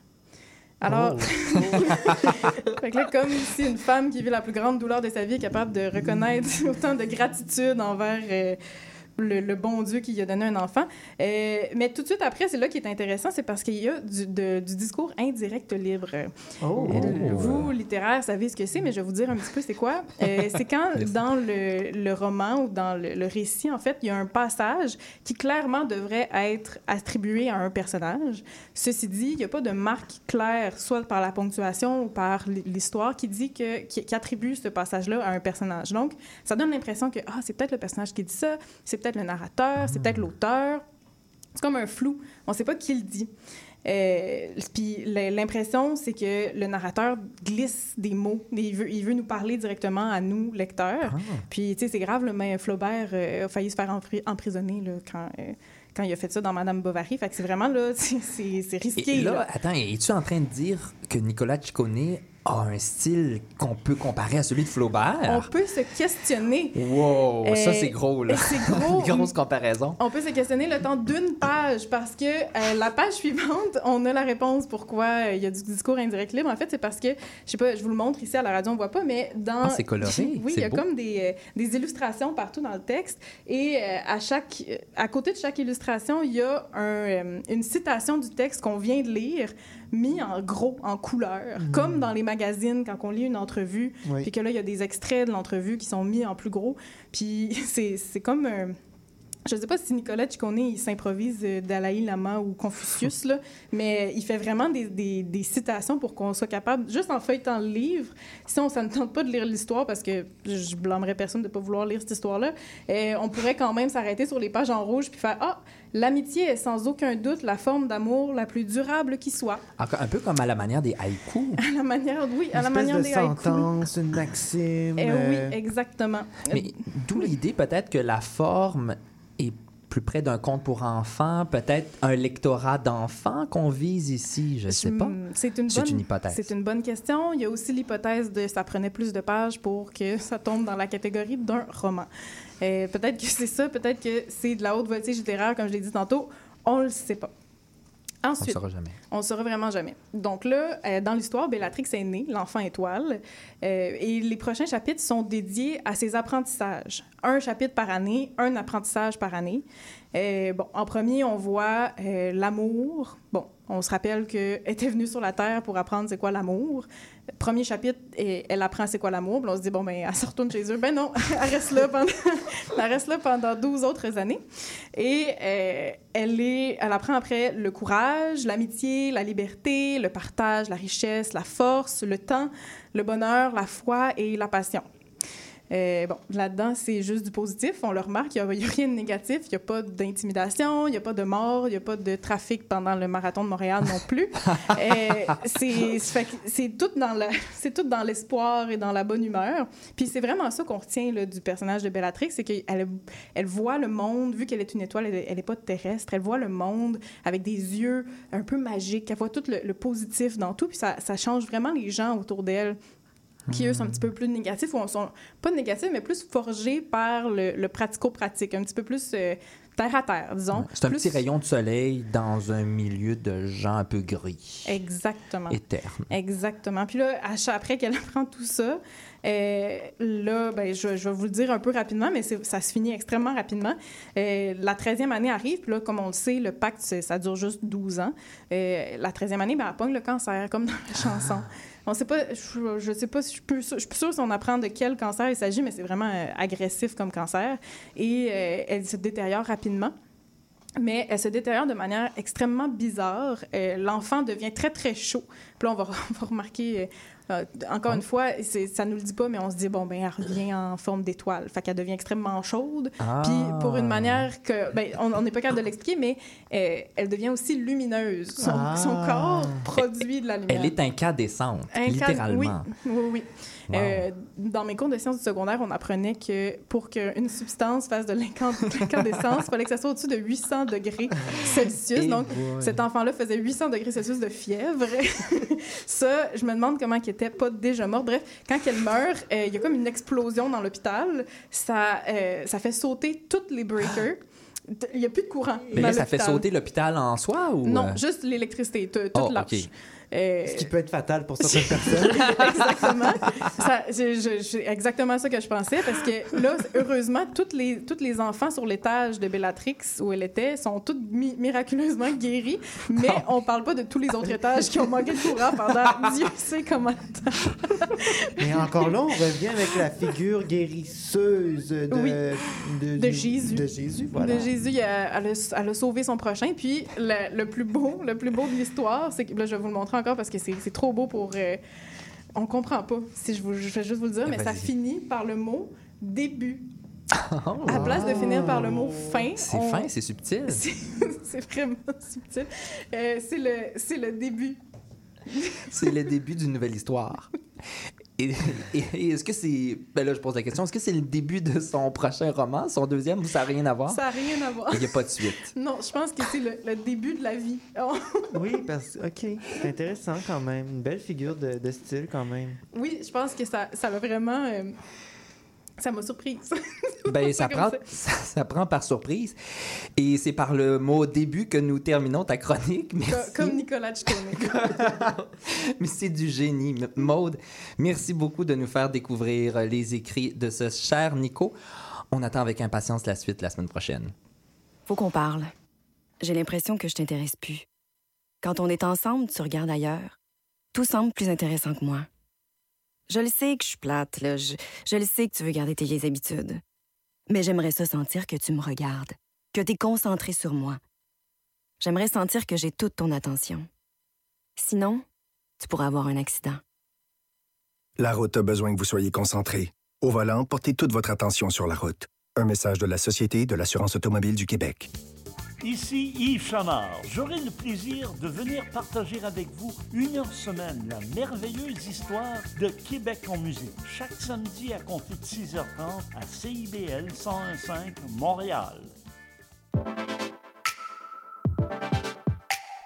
Speaker 4: Alors, fait que là, comme si une femme qui vit la plus grande douleur de sa vie est capable de reconnaître autant de gratitude envers euh, le, le bon Dieu qui lui a donné un enfant. Euh, mais tout de suite après, c'est là qui est intéressant, c'est parce qu'il y a du, de- du discours indirect libre.
Speaker 6: Oh!
Speaker 4: Euh, Vous, littéraire, savez ce que c'est, mais je vais vous dire un petit peu c'est quoi. Euh, c'est quand, dans le, le roman ou dans le, le récit, en fait, il y a un passage qui clairement devrait être attribué à un personnage. Ceci dit, il n'y a pas de marque claire, soit par la ponctuation ou par l'histoire, qui dit que, qui, qui attribue ce passage-là à un personnage. Donc, ça donne l'impression que ah, c'est peut-être le personnage qui dit ça, c'est peut-être le narrateur, c'est peut-être l'auteur. C'est comme un flou. On ne sait pas qui le dit. Euh, puis l'impression, c'est que le narrateur glisse des mots. Il veut, il veut nous parler directement à nous, lecteurs.
Speaker 3: Ah.
Speaker 4: Puis, tu sais, c'est grave, là, mais Flaubert euh, a failli se faire empri- emprisonner là, quand, euh, quand il a fait ça dans Madame Bovary. Fait que c'est vraiment, là, c'est c'est- c'est risqué.
Speaker 3: Et là,
Speaker 4: là.
Speaker 3: attends, es-tu en train de dire que Nicolas Ciccone a un style qu'on peut comparer à celui de
Speaker 4: On
Speaker 3: Flaubert?
Speaker 4: peut se questionner.
Speaker 3: Wow, ça
Speaker 4: Euh,
Speaker 3: c'est gros, là.
Speaker 4: C'est gros.
Speaker 3: Grosse comparaison.
Speaker 4: On peut se questionner le temps d'une page parce que euh, la page suivante, on a la réponse pourquoi euh, il y a du discours indirect libre. En fait, c'est parce que, je sais pas, je vous le montre ici à la radio, on voit pas, mais dans...
Speaker 3: Ah, c'est coloré,
Speaker 4: oui, il y a
Speaker 3: beau.
Speaker 4: comme des, euh, des illustrations partout dans le texte et euh, à chaque... euh, à côté de chaque illustration, il y a un, euh, une citation du texte qu'on vient de lire mis en gros, en couleur, comme dans les magazines quand on lit une entrevue
Speaker 6: Oui.
Speaker 4: puis que là, il y a des extraits de l'entrevue qui sont mis en plus gros. Puis c'est c'est comme... je ne sais pas si Nicolas Ciccone, il s'improvise euh, Dalai Lama ou Confucius, là, mais il fait vraiment des, des- des citations pour qu'on soit capable, juste en feuilletant le livre, si on, ça ne tente pas de lire l'histoire, parce que je blâmerais personne de ne pas vouloir lire cette histoire-là, euh, on pourrait quand même s'arrêter sur les pages en rouge puis faire « Ah, l'amitié est sans aucun doute la forme d'amour la plus durable qui soit.
Speaker 3: Un peu comme à la manière des haïkus. »
Speaker 4: À la manière, oui, à la
Speaker 6: Une
Speaker 4: manière
Speaker 6: espèce
Speaker 4: des
Speaker 6: de
Speaker 4: haïkus.
Speaker 6: sentence, une maxime.
Speaker 4: Eh
Speaker 6: euh,
Speaker 4: oui, exactement.
Speaker 3: Mais d'où l'idée peut-être que la forme est plus près d'un conte pour enfants, peut-être un lectorat d'enfants qu'on vise ici, je sais pas.
Speaker 4: C'est une, bonne-
Speaker 3: une hypothèse.
Speaker 4: C'est une bonne question. Il y a aussi l'hypothèse de ça prenait plus de pages pour que ça tombe dans la catégorie d'un roman. Euh, peut-être que c'est ça, peut-être que c'est de la haute voltige littéraire, comme je l'ai dit tantôt. On le sait pas.
Speaker 3: On ne
Speaker 4: Ensuite,
Speaker 3: saura jamais.
Speaker 4: on ne saura vraiment jamais. Donc là, euh, dans l'histoire, Bellatrix est née, l'enfant étoile, euh, et les prochains chapitres sont dédiés à ses apprentissages. Un chapitre par année, un apprentissage par année. Euh, en premier, on voit euh, l'amour. Bon, on se rappelle qu'elle était venue sur la Terre pour apprendre c'est quoi l'amour. Premier chapitre, et elle apprend c'est quoi l'amour. On se dit, bon, ben, elle se retourne chez eux. Ben non, elle reste là pendant, elle reste là pendant 12 autres années. Et euh, elle, est, elle apprend après le courage, l'amitié, la liberté, le partage, la richesse, la force, le temps, le bonheur, la foi et la passion. Euh, bon, là-dedans, c'est juste du positif. On le remarque, il n'y a, rien de négatif. Il n'y a pas d'intimidation, il n'y a pas de mort, il n'y a pas de trafic pendant le marathon de Montréal non plus. euh, c'est tout dans la- c'est tout dans l'espoir et dans la bonne humeur. Puis c'est vraiment ça qu'on retient là, du personnage de Bellatrix, c'est qu'elle elle voit le monde, vu qu'elle est une étoile, elle n'est pas terrestre, elle voit le monde avec des yeux un peu magiques, elle voit tout le, le positif dans tout, puis ça, ça change vraiment les gens autour d'elle qui, eux, sont un petit peu plus négatifs, ou sont pas négatifs, mais plus forgés par le, le pratico-pratique, un petit peu plus euh, terre à terre, disons.
Speaker 3: C'est un
Speaker 4: Plus-
Speaker 3: petit rayon de soleil dans un milieu de gens un peu gris
Speaker 4: Exactement.
Speaker 3: et ternes.
Speaker 4: Exactement. Puis là, après qu'elle apprend tout ça, euh, là, ben, je, je vais vous le dire un peu rapidement, mais ça se finit extrêmement rapidement. Euh, la 13e année arrive, puis là, comme on le sait, le pacte, ça dure juste 12 ans. Euh, la 13e année, ben, elle pogne le cancer, comme dans la chanson. On sait pas, je, je sais pas, si sûre si on apprend de quel cancer il s'agit, mais c'est vraiment euh, agressif comme cancer. Et euh, elle se détériore rapidement. Mais elle se détériore de manière extrêmement bizarre. Euh, L'enfant devient très, très chaud. Puis là, on va remarquer, euh, encore une fois, ça nous le dit pas, mais on se dit, bon, ben elle revient en forme d'étoile. Fait qu'elle devient extrêmement chaude.
Speaker 3: Ah.
Speaker 4: Puis pour une manière que, ben, on n'est pas capable de l'expliquer, mais euh, elle devient aussi lumineuse. Son,
Speaker 6: Ah.
Speaker 4: son corps produit de la lumière.
Speaker 3: Elle est incandescente,
Speaker 4: Incan-
Speaker 3: littéralement.
Speaker 4: Oui, oui, oui.
Speaker 3: Wow.
Speaker 4: Euh, dans mes cours de sciences du secondaire, on apprenait que pour qu'une substance fasse de l'incan- de l'incandescence, il fallait que ça soit au-dessus de 800 degrés Celsius.
Speaker 3: Et
Speaker 4: Donc,
Speaker 6: boy.
Speaker 4: cet enfant-là faisait 800 degrés Celsius de fièvre. ça, je me demande comment il était pas déjà mort. Bref, quand elle meurt, euh, il y a comme une explosion dans l'hôpital. Ça, euh, ça fait sauter toutes les breakers. Il n'y a plus de courant.
Speaker 3: Mais
Speaker 4: dans
Speaker 3: là, ça fait sauter l'hôpital en soi ou
Speaker 4: Non, juste l'électricité. Tout,
Speaker 3: Oh,
Speaker 4: lâche. Euh,
Speaker 6: Ce qui peut être fatal pour certaines personnes.
Speaker 4: exactement. Ça, je- je- C'est exactement ça que je pensais parce que là, heureusement, toutes les, tous les enfants sur l'étage de Bellatrix où elle était sont tous mi- miraculeusement guéris, mais on parle pas de tous les autres étages qui ont manqué de courant pendant Dieu sait comment de temps.
Speaker 6: Mais encore là, on revient avec la figure guérisseuse de,
Speaker 4: Oui.
Speaker 6: de,
Speaker 4: De Jésus.
Speaker 6: De Jésus, voilà.
Speaker 4: De Jésus, elle, a, elle a sauvé son prochain. Puis le, le plus beau, le plus beau de l'histoire, c'est que là, je vais vous le montrer encore parce que c'est trop beau pour. euh, on comprend pas. Si je, vous, je vais juste vous le dire, mais ça finit par le mot début.
Speaker 3: Oh.
Speaker 4: À la place de finir par le mot fin,
Speaker 3: C'est
Speaker 4: on-
Speaker 3: fin, c'est subtil.
Speaker 4: C'est vraiment subtil. Euh, c'est le, c'est le début.
Speaker 3: C'est le début d'une nouvelle histoire. Et, et- et est-ce que c'est. Ben là, je pose la question. Est-ce que c'est le début de son prochain roman, son deuxième, ou ça n'a rien à voir?
Speaker 4: Ça n'a rien à voir.
Speaker 3: Il n'y a pas de suite.
Speaker 4: Non, je pense que c'est le, le début de la vie. Oh,
Speaker 6: Oui, parce que, OK, c'est intéressant quand même. Une belle figure de, de style quand même.
Speaker 4: oui, je pense que ça ça m'a vraiment. euh, ça m'a surprise.
Speaker 3: Ben, ça prend,
Speaker 4: ça.
Speaker 3: ça, ça prend par surprise. Et c'est par le mot début que nous terminons ta chronique. Merci.
Speaker 4: Comme Nicolas.
Speaker 3: Mais c'est du génie. Maude, merci beaucoup de nous faire découvrir euh, les écrits de ce cher Nico. On attend avec impatience la suite la semaine prochaine.
Speaker 8: Faut qu'on parle. J'ai l'impression que je t'intéresse plus. Quand on est ensemble, tu regardes ailleurs. Tout semble plus intéressant que moi. Je le sais que je suis plate, là. Je, le sais que tu veux garder tes vieilles habitudes. Mais j'aimerais ça sentir que tu me regardes, que tu es concentré sur moi. J'aimerais sentir que j'ai toute ton attention. Sinon, tu pourrais avoir un accident.
Speaker 9: La route a besoin que vous soyez concentré. Au volant, portez toute votre attention sur la route. Un message de la Société de l'assurance automobile du Québec.
Speaker 10: Ici Yves Chamard. J'aurai le plaisir de venir partager avec vous une heure semaine la merveilleuse histoire de Québec en musique. Chaque samedi à compter de 6h30 à CIBL 101.5 Montréal.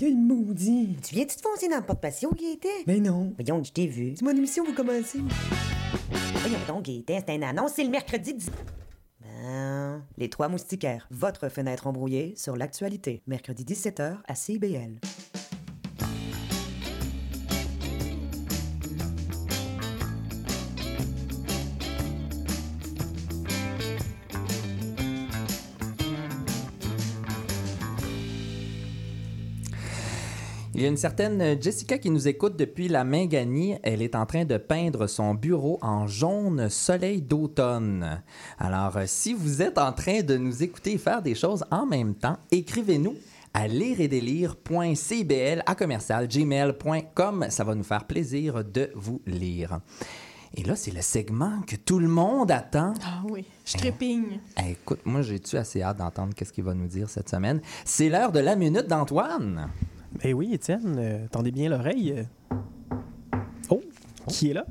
Speaker 6: Gueule, maudit.
Speaker 11: Tu viens-tu te foncer dans le porte-patio, Gaëtan?
Speaker 6: Ben non.
Speaker 11: Voyons, je t'ai vu.
Speaker 6: C'est mon émission, vous commencez.
Speaker 11: Voyons donc, Gaëtan, c'est une annonce, c'est le mercredi 10... Ben, les Trois Moustiquaires, votre fenêtre embrouillée sur l'actualité. Mercredi 17h à CIBL.
Speaker 3: Il y a une certaine Jessica qui nous écoute depuis la Minganie. Elle est en train de peindre son bureau en jaune soleil d'automne. Alors, euh, si vous êtes en train de nous écouter et faire des choses en même temps, écrivez-nous à lireetdélire.cbl à commercial gmail.com. Ça va nous faire plaisir de vous lire. Et là, c'est le segment que tout le monde attend.
Speaker 4: Ah oui, je trépigne.
Speaker 3: Eh, écoute, moi, j'ai-tu assez hâte d'entendre qu'est-ce qu'il va nous dire cette semaine? C'est l'heure de la minute d'Antoine.
Speaker 12: Ben oui, Étienne, euh, tendez bien l'oreille. euh. Oh, qui est là?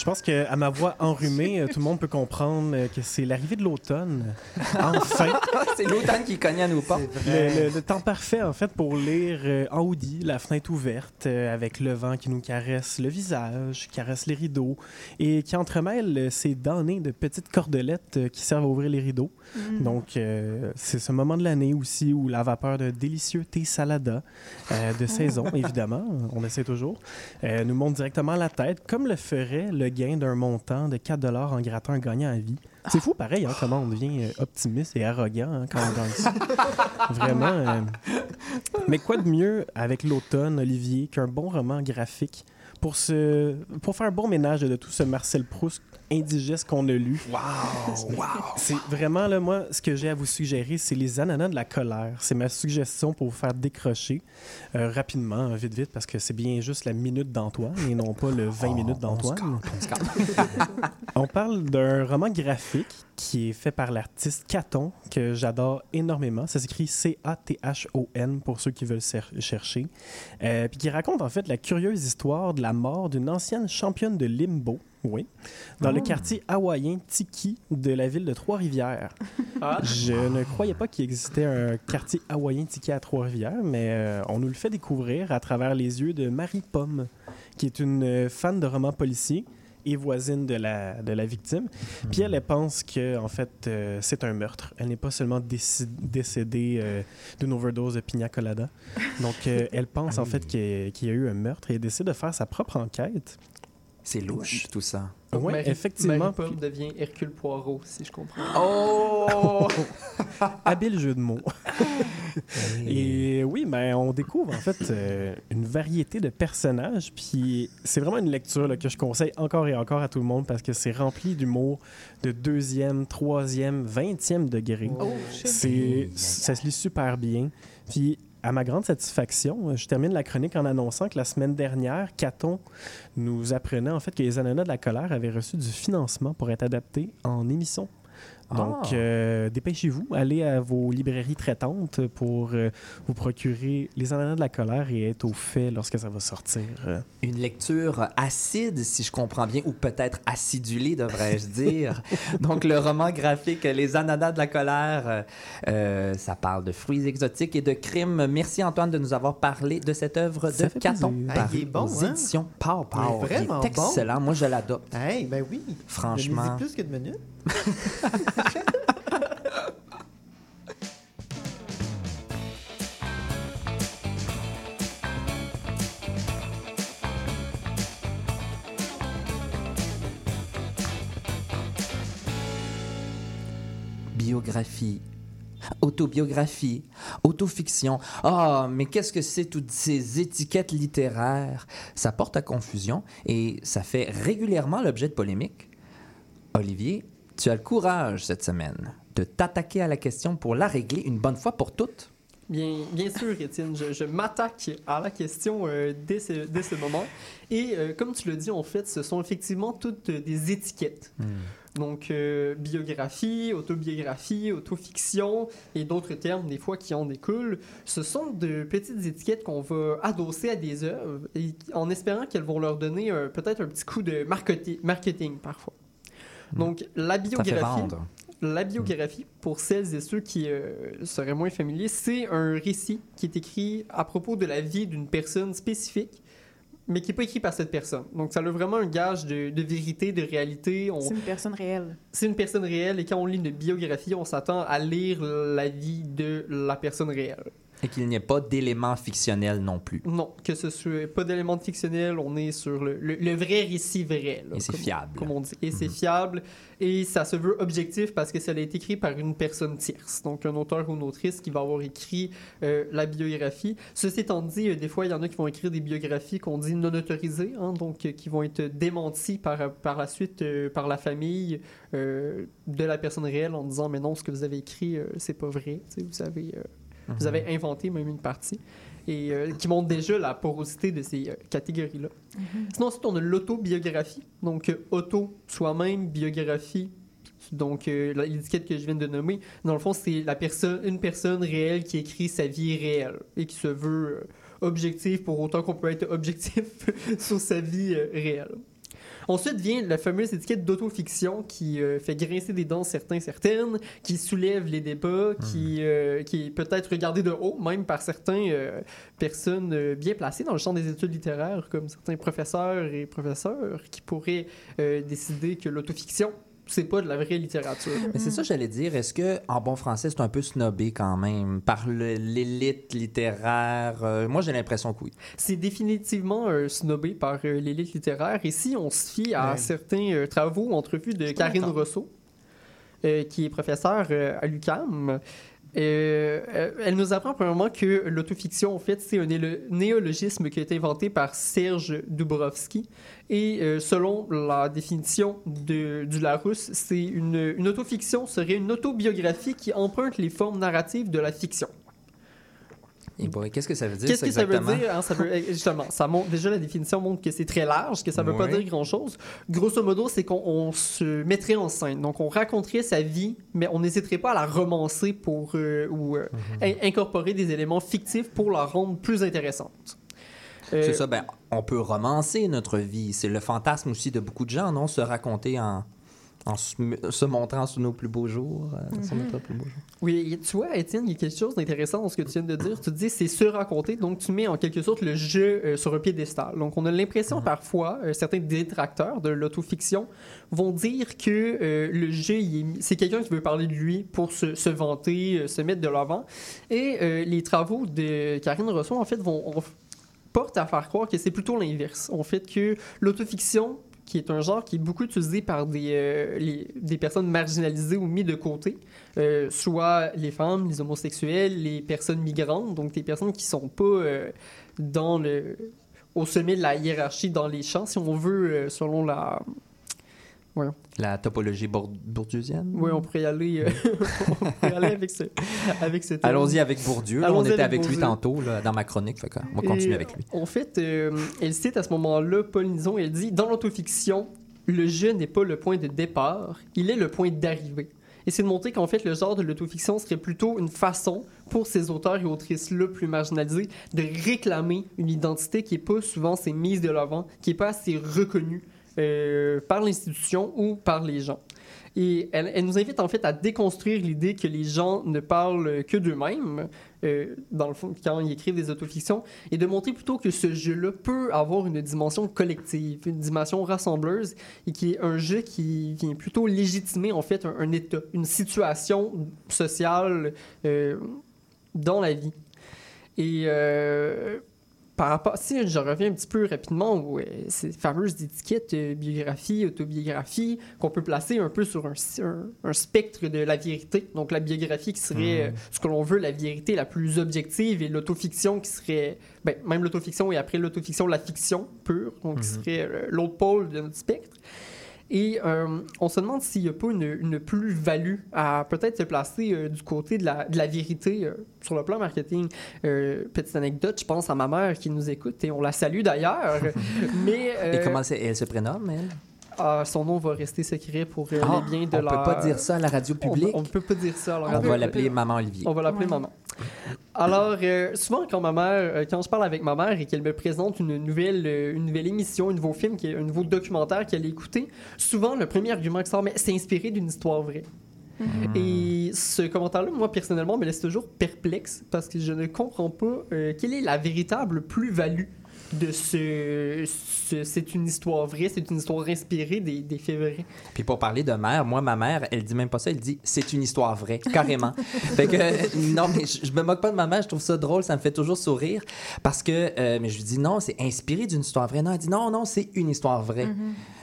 Speaker 12: Je pense qu'à ma voix enrhumée, euh, tout le monde peut comprendre euh, que c'est l'arrivée de l'automne. Enfin!
Speaker 3: c'est l'automne qui cogne à nos portes.
Speaker 12: Le, le- le temps parfait, en fait, pour lire euh, en hoodie, la fenêtre ouverte, euh, avec le vent qui nous caresse le visage, qui caresse les rideaux, et qui entremêle euh, ses damnées de petites cordelettes euh, qui servent à ouvrir les rideaux.
Speaker 13: Mm.
Speaker 12: Donc, euh, c'est ce moment de l'année aussi où la vapeur d'un délicieux thé salada euh, de saison, évidemment, on essaie toujours, euh, nous monte directement à la tête, comme le ferait le gain d'un montant de 4 en grattant un gagnant à vie. C'est fou, pareil, hein, comment on devient euh, optimiste et arrogant hein, quand on gagne ça. Vraiment. euh, Mais quoi de mieux avec l'automne, Olivier, qu'un bon roman graphique? Pour, se... pour faire un bon ménage de tout ce Marcel Proust indigeste qu'on a lu.
Speaker 3: Wow! Wow!
Speaker 12: C'est vraiment, là, moi, ce que j'ai à vous suggérer, c'est les ananas de la colère. C'est ma suggestion pour vous faire décrocher euh, rapidement, euh, vite, vite, parce que c'est bien juste la minute d'Antoine et non pas le 20 minutes d'Antoine. On parle d'un roman graphique qui est fait par l'artiste Caton, que j'adore énormément. Ça s'écrit C-A-T-H-O-N pour ceux qui veulent chercher. Euh, puis qui raconte en fait la curieuse histoire de la mort d'une ancienne championne de limbo, oui, dans le
Speaker 13: Oh.
Speaker 12: quartier hawaïen Tiki de la ville de Trois-Rivières. Je ne croyais pas qu'il existait un quartier hawaïen Tiki à Trois-Rivières, mais euh, on nous le fait découvrir à travers les yeux de Marie Pomme, qui est une euh, fan de romans policiers et voisine de la, de la victime. Puis elle, elle pense que en fait, euh, c'est un meurtre. Elle n'est pas seulement décédée euh, d'une overdose de pina colada. Donc, euh, elle pense en fait qu'il y, y a eu un meurtre et elle décide de faire sa propre enquête.
Speaker 3: C'est louche, tout ça.
Speaker 12: Oui, effectivement.
Speaker 5: Marie-Pomme devient Hercule Poirot, si je comprends.
Speaker 3: Oh!
Speaker 12: Habile jeu de mots. Et oui, ben, on découvre en fait euh, une variété de personnages. Puis c'est vraiment une lecture là, que je conseille encore et encore à tout le monde parce que c'est rempli d'humour de deuxième, troisième, vingtième degré.
Speaker 4: Oh, shit.
Speaker 12: c'est, ça se lit super bien. Puis à ma grande satisfaction, je termine la chronique en annonçant que la semaine dernière, Caton nous apprenait en fait que les ananas de la colère avaient reçu du financement pour être adaptés en émission. Donc,
Speaker 3: Ah.
Speaker 12: euh, dépêchez-vous, allez à vos librairies traitantes pour euh, vous procurer les ananas de la colère et être au fait lorsque ça va sortir.
Speaker 3: Une lecture acide, si je comprends bien, ou peut-être acidulée, devrais-je dire. Donc, le roman graphique Les Ananas de la colère, euh, ça parle de fruits exotiques et de crimes. Merci, Antoine, de nous avoir parlé de cette œuvre
Speaker 6: Ça
Speaker 3: de Caton.
Speaker 6: plaisir. bon,
Speaker 3: aux
Speaker 6: hein?
Speaker 3: éditions Pow Pow.
Speaker 6: Il est vraiment
Speaker 3: Il est excellent. Moi, je l'adopte.
Speaker 6: Hey, ben oui.
Speaker 3: Franchement.
Speaker 6: Plus que de minutes.
Speaker 3: Biographie, autobiographie, autofiction. Ah, mais qu'est-ce que c'est toutes ces étiquettes littéraires? Ça porte à confusion et ça fait régulièrement l'objet de polémiques. Olivier, tu as le courage cette semaine de t'attaquer à la question pour la régler une bonne fois pour toutes?
Speaker 5: Bien, bien sûr, Étienne, je, je m'attaque à la question euh, dès, ce, dès ce moment. Et euh, comme tu le dis, en fait, ce sont effectivement toutes des étiquettes. Donc, euh, biographie, autobiographie, autofiction et d'autres termes, des fois, qui en découlent. Ce sont de petites étiquettes qu'on va adosser à des œuvres et en espérant qu'elles vont leur donner peut-être un petit coup de marketing parfois. Donc, la biographie. la biographie, pour celles et ceux qui euh, seraient moins familiers, c'est un récit qui est écrit à propos de la vie d'une personne spécifique, mais qui n'est pas écrit par cette personne. Donc, ça a vraiment un gage de, de vérité, de réalité. On-
Speaker 4: C'est une personne réelle.
Speaker 5: c'est une personne réelle et quand on lit une biographie, on s'attend à lire la vie de la personne réelle.
Speaker 3: Et qu'il n'y ait pas d'éléments fictionnels non plus.
Speaker 5: Non, que ce soit pas d'éléments fictionnels, on est sur le, le- le vrai récit vrai. là,
Speaker 3: Et c'est fiable.
Speaker 5: Comme on dit. Et c'est fiable et ça se veut objectif parce que ça a été écrit par une personne tierce. Donc un auteur ou une autrice qui va avoir écrit euh, la biographie. Ceci étant dit, euh, des fois, il y en a qui vont écrire des biographies qu'on dit non autorisées, hein, donc euh, qui vont être démenties par, par la suite par la famille de la personne réelle en disant mais non, ce que vous avez écrit, c'est pas vrai. Vous avez, vous avez inventé même une partie. Et euh, qui montre déjà la porosité de ces euh, catégories-là. Sinon, ensuite, on a l'autobiographie. Donc, euh, auto, soi-même, biographie. Donc, euh, l'étiquette que je viens de nommer, dans le fond, c'est la personne, une personne réelle qui écrit sa vie réelle et qui se veut euh, objective pour autant qu'on peut être objectif sur sa vie euh, réelle. Ensuite vient la fameuse étiquette d'autofiction qui euh, fait grincer des dents certains, certaines, qui soulève les débats, qui, euh, qui est peut-être regardée de haut, même par certaines euh, personnes bien placées dans le champ des études littéraires, comme certains professeurs et professeurs, qui pourraient décider que l'autofiction, c'est pas de la vraie littérature.
Speaker 3: Mais c'est ça, j'allais dire. Est-ce que, en bon français, c'est un peu snobé quand même par l'élite littéraire? Euh, moi, j'ai l'impression que oui.
Speaker 5: C'est définitivement euh, snobé par euh, l'élite littéraire. Et si on se fie à
Speaker 3: Ouais.
Speaker 5: certains travaux entrevues de Karine. Rousseau, qui est professeure à l'UQAM, euh, elle nous apprend premièrement que l'autofiction, en fait, c'est un néologisme qui a été inventé par Serge Dubrovski. Et euh, selon la définition de, du Larousse, c'est une autofiction serait une autobiographie qui emprunte les formes narratives de la fiction.
Speaker 3: Et boy, qu'est-ce que ça veut dire?
Speaker 5: Qu'est-ce que ça veut dire? hein? Ça veut- eh, justement, ça montre, déjà la définition montre que c'est très large, que ça veut pas dire grand-chose. Grosso modo, c'est qu'on on se mettrait en scène. Donc, on raconterait sa vie, mais on n'hésiterait pas à la romancer pour, euh, ou euh,
Speaker 3: Mhm.
Speaker 5: in- incorporer des éléments fictifs pour la rendre plus intéressante. Euh,
Speaker 3: C'est ça, ben, on peut romancer notre vie. C'est le fantasme aussi de beaucoup de gens, non? Se raconter en, en se, montrant sous nos plus beaux jours. euh, sur
Speaker 5: Mhm.
Speaker 3: notre plus beau jour.
Speaker 5: Oui, tu vois, Étienne, il y a quelque chose d'intéressant dans ce que tu viens de dire. Tu dis c'est se raconter, donc tu mets en quelque sorte le jeu euh, sur un piédestal. Donc on a l'impression parfois, euh, certains détracteurs de l'autofiction vont dire que euh, le jeu, c'est quelqu'un qui veut parler de lui pour se, se vanter, euh, se mettre de l'avant. Et euh, les travaux de Karine Rousseau, en fait, vont on portent à faire croire que c'est plutôt l'inverse. En fait, que l'autofiction qui est un genre qui est beaucoup utilisé par des, euh, des personnes marginalisées ou mis de côté, euh, soit les femmes, les homosexuels, les personnes migrantes, donc des personnes qui sont pas euh, dans le, au sommet de la hiérarchie dans les champs, si on veut, selon la... Voyons.
Speaker 3: La topologie bour- bourdieusienne?
Speaker 5: Oui, on pourrait y aller, euh, on pourrait y aller avec ce, avec ce terme.
Speaker 3: Allons-y avec Bourdieu. là. on était avec, lui tantôt là, dans ma chronique. Fait que on va continuer avec lui.
Speaker 5: En fait, euh, elle cite à ce moment-là Paul Nison, elle dit Dans l'autofiction, le jeu n'est pas le point de départ, il est le point d'arrivée. Et c'est de montrer qu'en fait, le genre de l'autofiction serait plutôt une façon pour ces auteurs et autrices-là plus marginalisés de réclamer une identité qui n'est pas souvent c'est mise de l'avant, qui n'est pas assez reconnue euh, par l'institution ou par les gens. Et elle, nous invite en fait à déconstruire l'idée que les gens ne parlent que d'eux-mêmes, euh, dans le fond, quand ils écrivent des autofictions, et de montrer plutôt que ce jeu-là peut avoir une dimension collective, une dimension rassembleuse, et qui est un jeu qui vient plutôt légitimer en fait un, état, une situation sociale euh, dans la vie. Et par rapport, si je reviens un petit peu rapidement aux euh, ces fameuses étiquettes euh, biographie, autobiographie, qu'on peut placer un peu sur un, un- un spectre de la vérité. Donc la biographie qui serait euh, ce que l'on veut, la vérité la plus objective, et l'autofiction qui serait, ben, même l'autofiction et après l'autofiction, la fiction pure, donc qui serait euh, l'autre pôle de notre spectre. Et euh, on se demande s'il n'y a pas une, une plus-value à peut-être se placer euh, du côté de la, de la vérité euh, sur le plan marketing. Petite anecdote, je pense à ma mère qui nous écoute et on la salue d'ailleurs. mais
Speaker 3: Et comment elle se prénomme, elle?
Speaker 5: Ah, son nom va rester secret pour euh,
Speaker 3: Ah,
Speaker 5: les biens de
Speaker 3: on
Speaker 5: la...
Speaker 3: peut pas dire ça à la radio publique?
Speaker 5: On, ne peut pas dire ça. alors
Speaker 3: On
Speaker 5: peut-
Speaker 3: va l'appeler Maman Olivier.
Speaker 5: on va l'appeler
Speaker 4: Ouais.
Speaker 5: maman. Alors, euh, souvent, quand ma mère, euh, quand je parle avec ma mère et qu'elle me présente une nouvelle, euh, une nouvelle émission, un nouveau film, qui est- un nouveau documentaire qu'elle a écouté, souvent, le premier argument qui sort, mais c'est inspiré d'une histoire vraie. Mm. Et ce commentaire-là, moi, personnellement, me laisse toujours perplexe parce que je ne comprends pas euh, quelle est la véritable plus-value de ce, ce- C'est une histoire vraie, c'est une histoire inspirée des, des faits vrais.
Speaker 3: Puis pour parler de mère, moi, ma mère, elle dit même pas ça, elle dit c'est une histoire vraie, carrément. fait que, euh, non, mais je, je me moque pas de ma mère, je trouve ça drôle, ça me fait toujours sourire. Parce que, euh, mais je lui dis non, c'est inspiré d'une histoire vraie. Non, elle dit non, non, c'est une histoire vraie.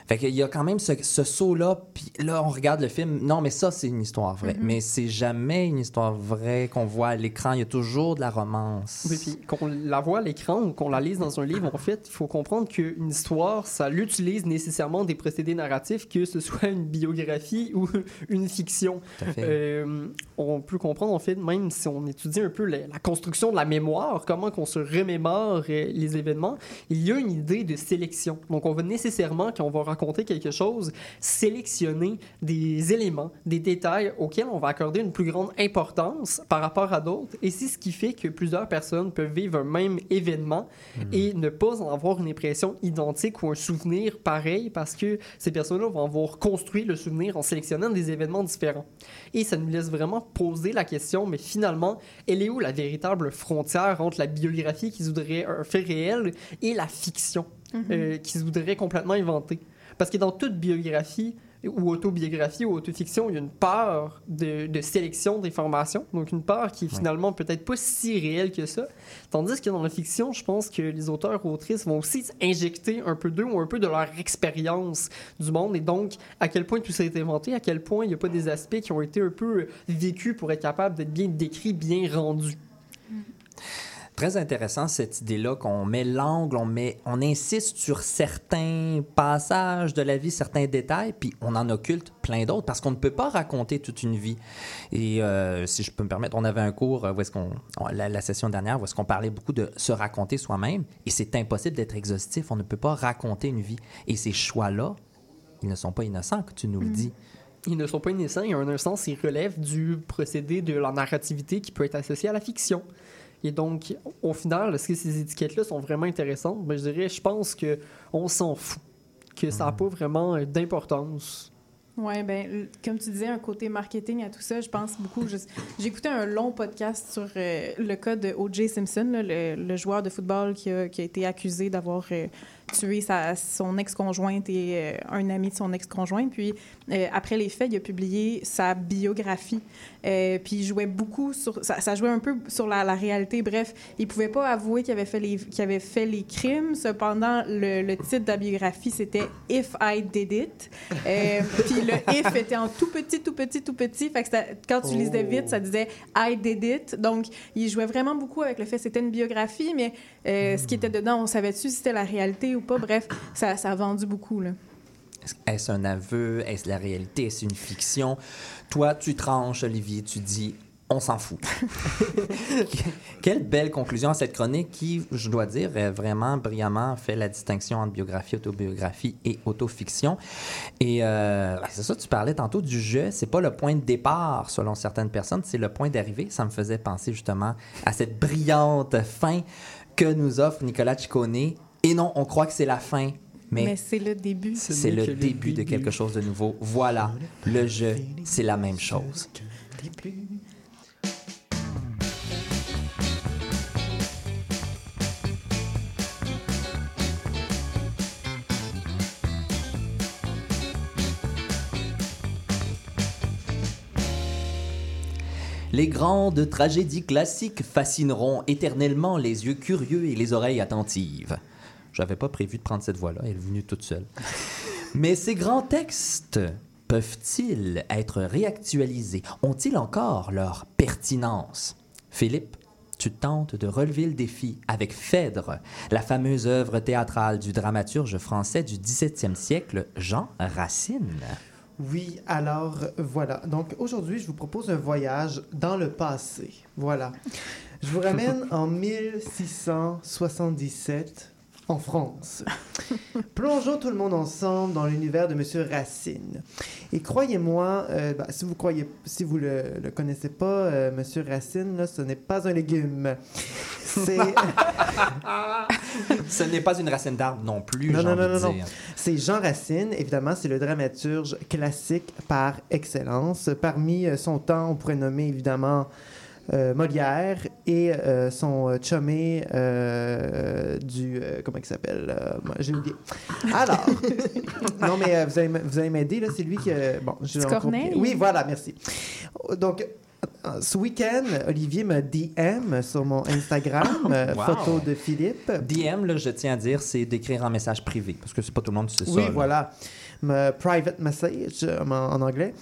Speaker 3: Fait qu'il y a quand même ce, ce saut-là, puis là, on regarde le film, non, mais ça, c'est une histoire vraie.
Speaker 5: Mhm.
Speaker 3: Mais c'est jamais une histoire vraie qu'on voit à l'écran, il y a toujours de la romance.
Speaker 5: Oui, puis qu'on la voit à l'écran ou qu'on la lise dans un livre, en fait, il faut comprendre qu'une histoire, ça l'utilise nécessairement des procédés narratifs, que ce soit une biographie ou une fiction.
Speaker 3: Tout à fait.
Speaker 5: Euh, on peut comprendre, en fait, même si on étudie un peu la, la construction de la mémoire, comment qu'on se remémore euh, les événements, il y a une idée de sélection. Donc, on va nécessairement, quand on va raconter quelque chose, sélectionner des éléments, des détails auxquels on va accorder une plus grande importance par rapport à d'autres. Et c'est ce qui fait que plusieurs personnes peuvent vivre un même événement et ne pas en avoir une impression identique ou un souvenir pareil parce que ces personnes-là vont avoir construit le souvenir en sélectionnant des événements différents. Et ça nous laisse vraiment poser la question, mais finalement, elle est où la véritable frontière entre la biographie qui se voudrait un fait réel et la fiction euh, qui se voudrait complètement inventer? Parce que dans toute biographie, ou autobiographie ou autofiction, il y a une part de, de sélection d'informations, donc une part qui est finalement peut-être pas si réelle que ça. Tandis que dans la fiction, je pense que les auteurs ou autrices vont aussi injecter un peu d'eux ou un peu de leur expérience du monde et donc à quel point tout ça a été inventé, à quel point il n'y a pas des aspects qui ont été un peu vécus pour être capables d'être bien décrits, bien rendus.
Speaker 3: Très intéressant cette idée-là qu'on met l'angle, on met, on insiste sur certains passages de la vie, certains détails, puis on en occulte plein d'autres parce qu'on ne peut pas raconter toute une vie. Et euh, si je peux me permettre, on avait un cours euh, où est-ce qu'on, on- la, la session dernière où est-ce qu'on parlait beaucoup de se raconter soi-même, et c'est impossible d'être exhaustif. On ne peut pas raconter une vie. Et ces choix-là, ils ne sont pas innocents, que tu nous le dis.
Speaker 5: Ils ne sont pas innocents et en un sens, ils relèvent du procédé de la narrativité qui peut être associé à la fiction. Et donc, au final, est-ce que ces étiquettes-là sont vraiment intéressantes? Ben, je dirais, je pense que on s'en fout, que ça n'a pas vraiment euh, d'importance.
Speaker 4: Oui, ben, comme tu disais, un côté marketing à tout ça, je pense beaucoup. J'ai écouté un long podcast sur euh, le cas de O.J. Simpson, là, le, le joueur de football qui a, qui a été accusé d'avoir euh, tué sa, son ex-conjointe et euh, un ami de son ex-conjointe. Puis, euh, après les faits, il a publié sa biographie. Euh, puis, il jouait beaucoup sur. Ça, ça jouait un peu sur la, la réalité. Bref, il pouvait pas avouer qu'il avait, fait les- qu'il avait fait les crimes. Cependant, le, le titre de la biographie, c'était If I Did It. Puis, le if était en tout petit, tout petit, tout petit. Fait que ça- quand tu lisais
Speaker 5: Oh.
Speaker 4: vite, ça disait I did it. Donc, il jouait vraiment beaucoup avec le fait que c'était une biographie, mais ce qui était dedans, on savait-tu si c'était la réalité ou pas. Bref, ça, ça a vendu beaucoup. Là.
Speaker 3: Est-ce un aveu? Est-ce la réalité? Est-ce une fiction? Toi, tu tranches, Olivier, tu dis on s'en fout. Quelle belle conclusion à cette chronique qui, je dois dire, vraiment brillamment fait la distinction entre biographie, autobiographie et autofiction. Et euh, c'est ça, tu parlais tantôt du jeu. C'est pas le point de départ, selon certaines personnes, c'est le point d'arrivée. Ça me faisait penser justement à cette brillante fin que nous offre Nicolas Ciccone. Et non, on croit que c'est la fin,
Speaker 4: Mais,
Speaker 3: mais
Speaker 4: c'est le début.
Speaker 3: c'est le début de quelque chose de nouveau. Voilà, le jeu, c'est la même chose. Les grandes tragédies classiques fascineront éternellement les yeux curieux et les oreilles attentives. J'avais pas prévu de prendre cette voie-là, elle est venue toute seule. Mais ces grands textes peuvent-ils être réactualisés? Ont-ils encore leur pertinence? Philippe, tu tentes de relever le défi avec Phèdre, la fameuse œuvre théâtrale du dramaturge français du 17e siècle, Jean Racine.
Speaker 6: Oui, alors voilà. Donc aujourd'hui, je vous propose un voyage dans le passé. Voilà. Je vous ramène en 1677 en France. Plongeons tout le monde ensemble dans l'univers de Monsieur Racine. Et croyez-moi, euh, bah, si vous croyez, si vous le, le connaissez pas, euh, Monsieur Racine, là, ce n'est pas un légume. C'est
Speaker 3: Ce n'est pas une racine d'arbre non plus,
Speaker 6: non, non, non, non. C'est Jean Racine, évidemment, c'est le dramaturge classique par excellence. Parmi son temps, on pourrait nommer évidemment Molière et euh, son euh, chumé euh, du... euh, comment il s'appelle? euh, J'ai oublié. Alors, non, mais euh, vous allez, vous allez m'aider, là, c'est lui qui... euh, bon, je.
Speaker 4: Corneille?
Speaker 6: Oui, voilà, merci. Donc... euh, Ce week-end, Olivier m'a DM sur mon Instagram, euh,
Speaker 3: Wow.
Speaker 6: photo de Philippe.
Speaker 3: DM, là, je tiens à dire, c'est d'écrire en message privé, parce que c'est pas tout le monde qui sait ça.
Speaker 6: Oui,
Speaker 3: là.
Speaker 6: voilà. Me private message euh, en, en anglais.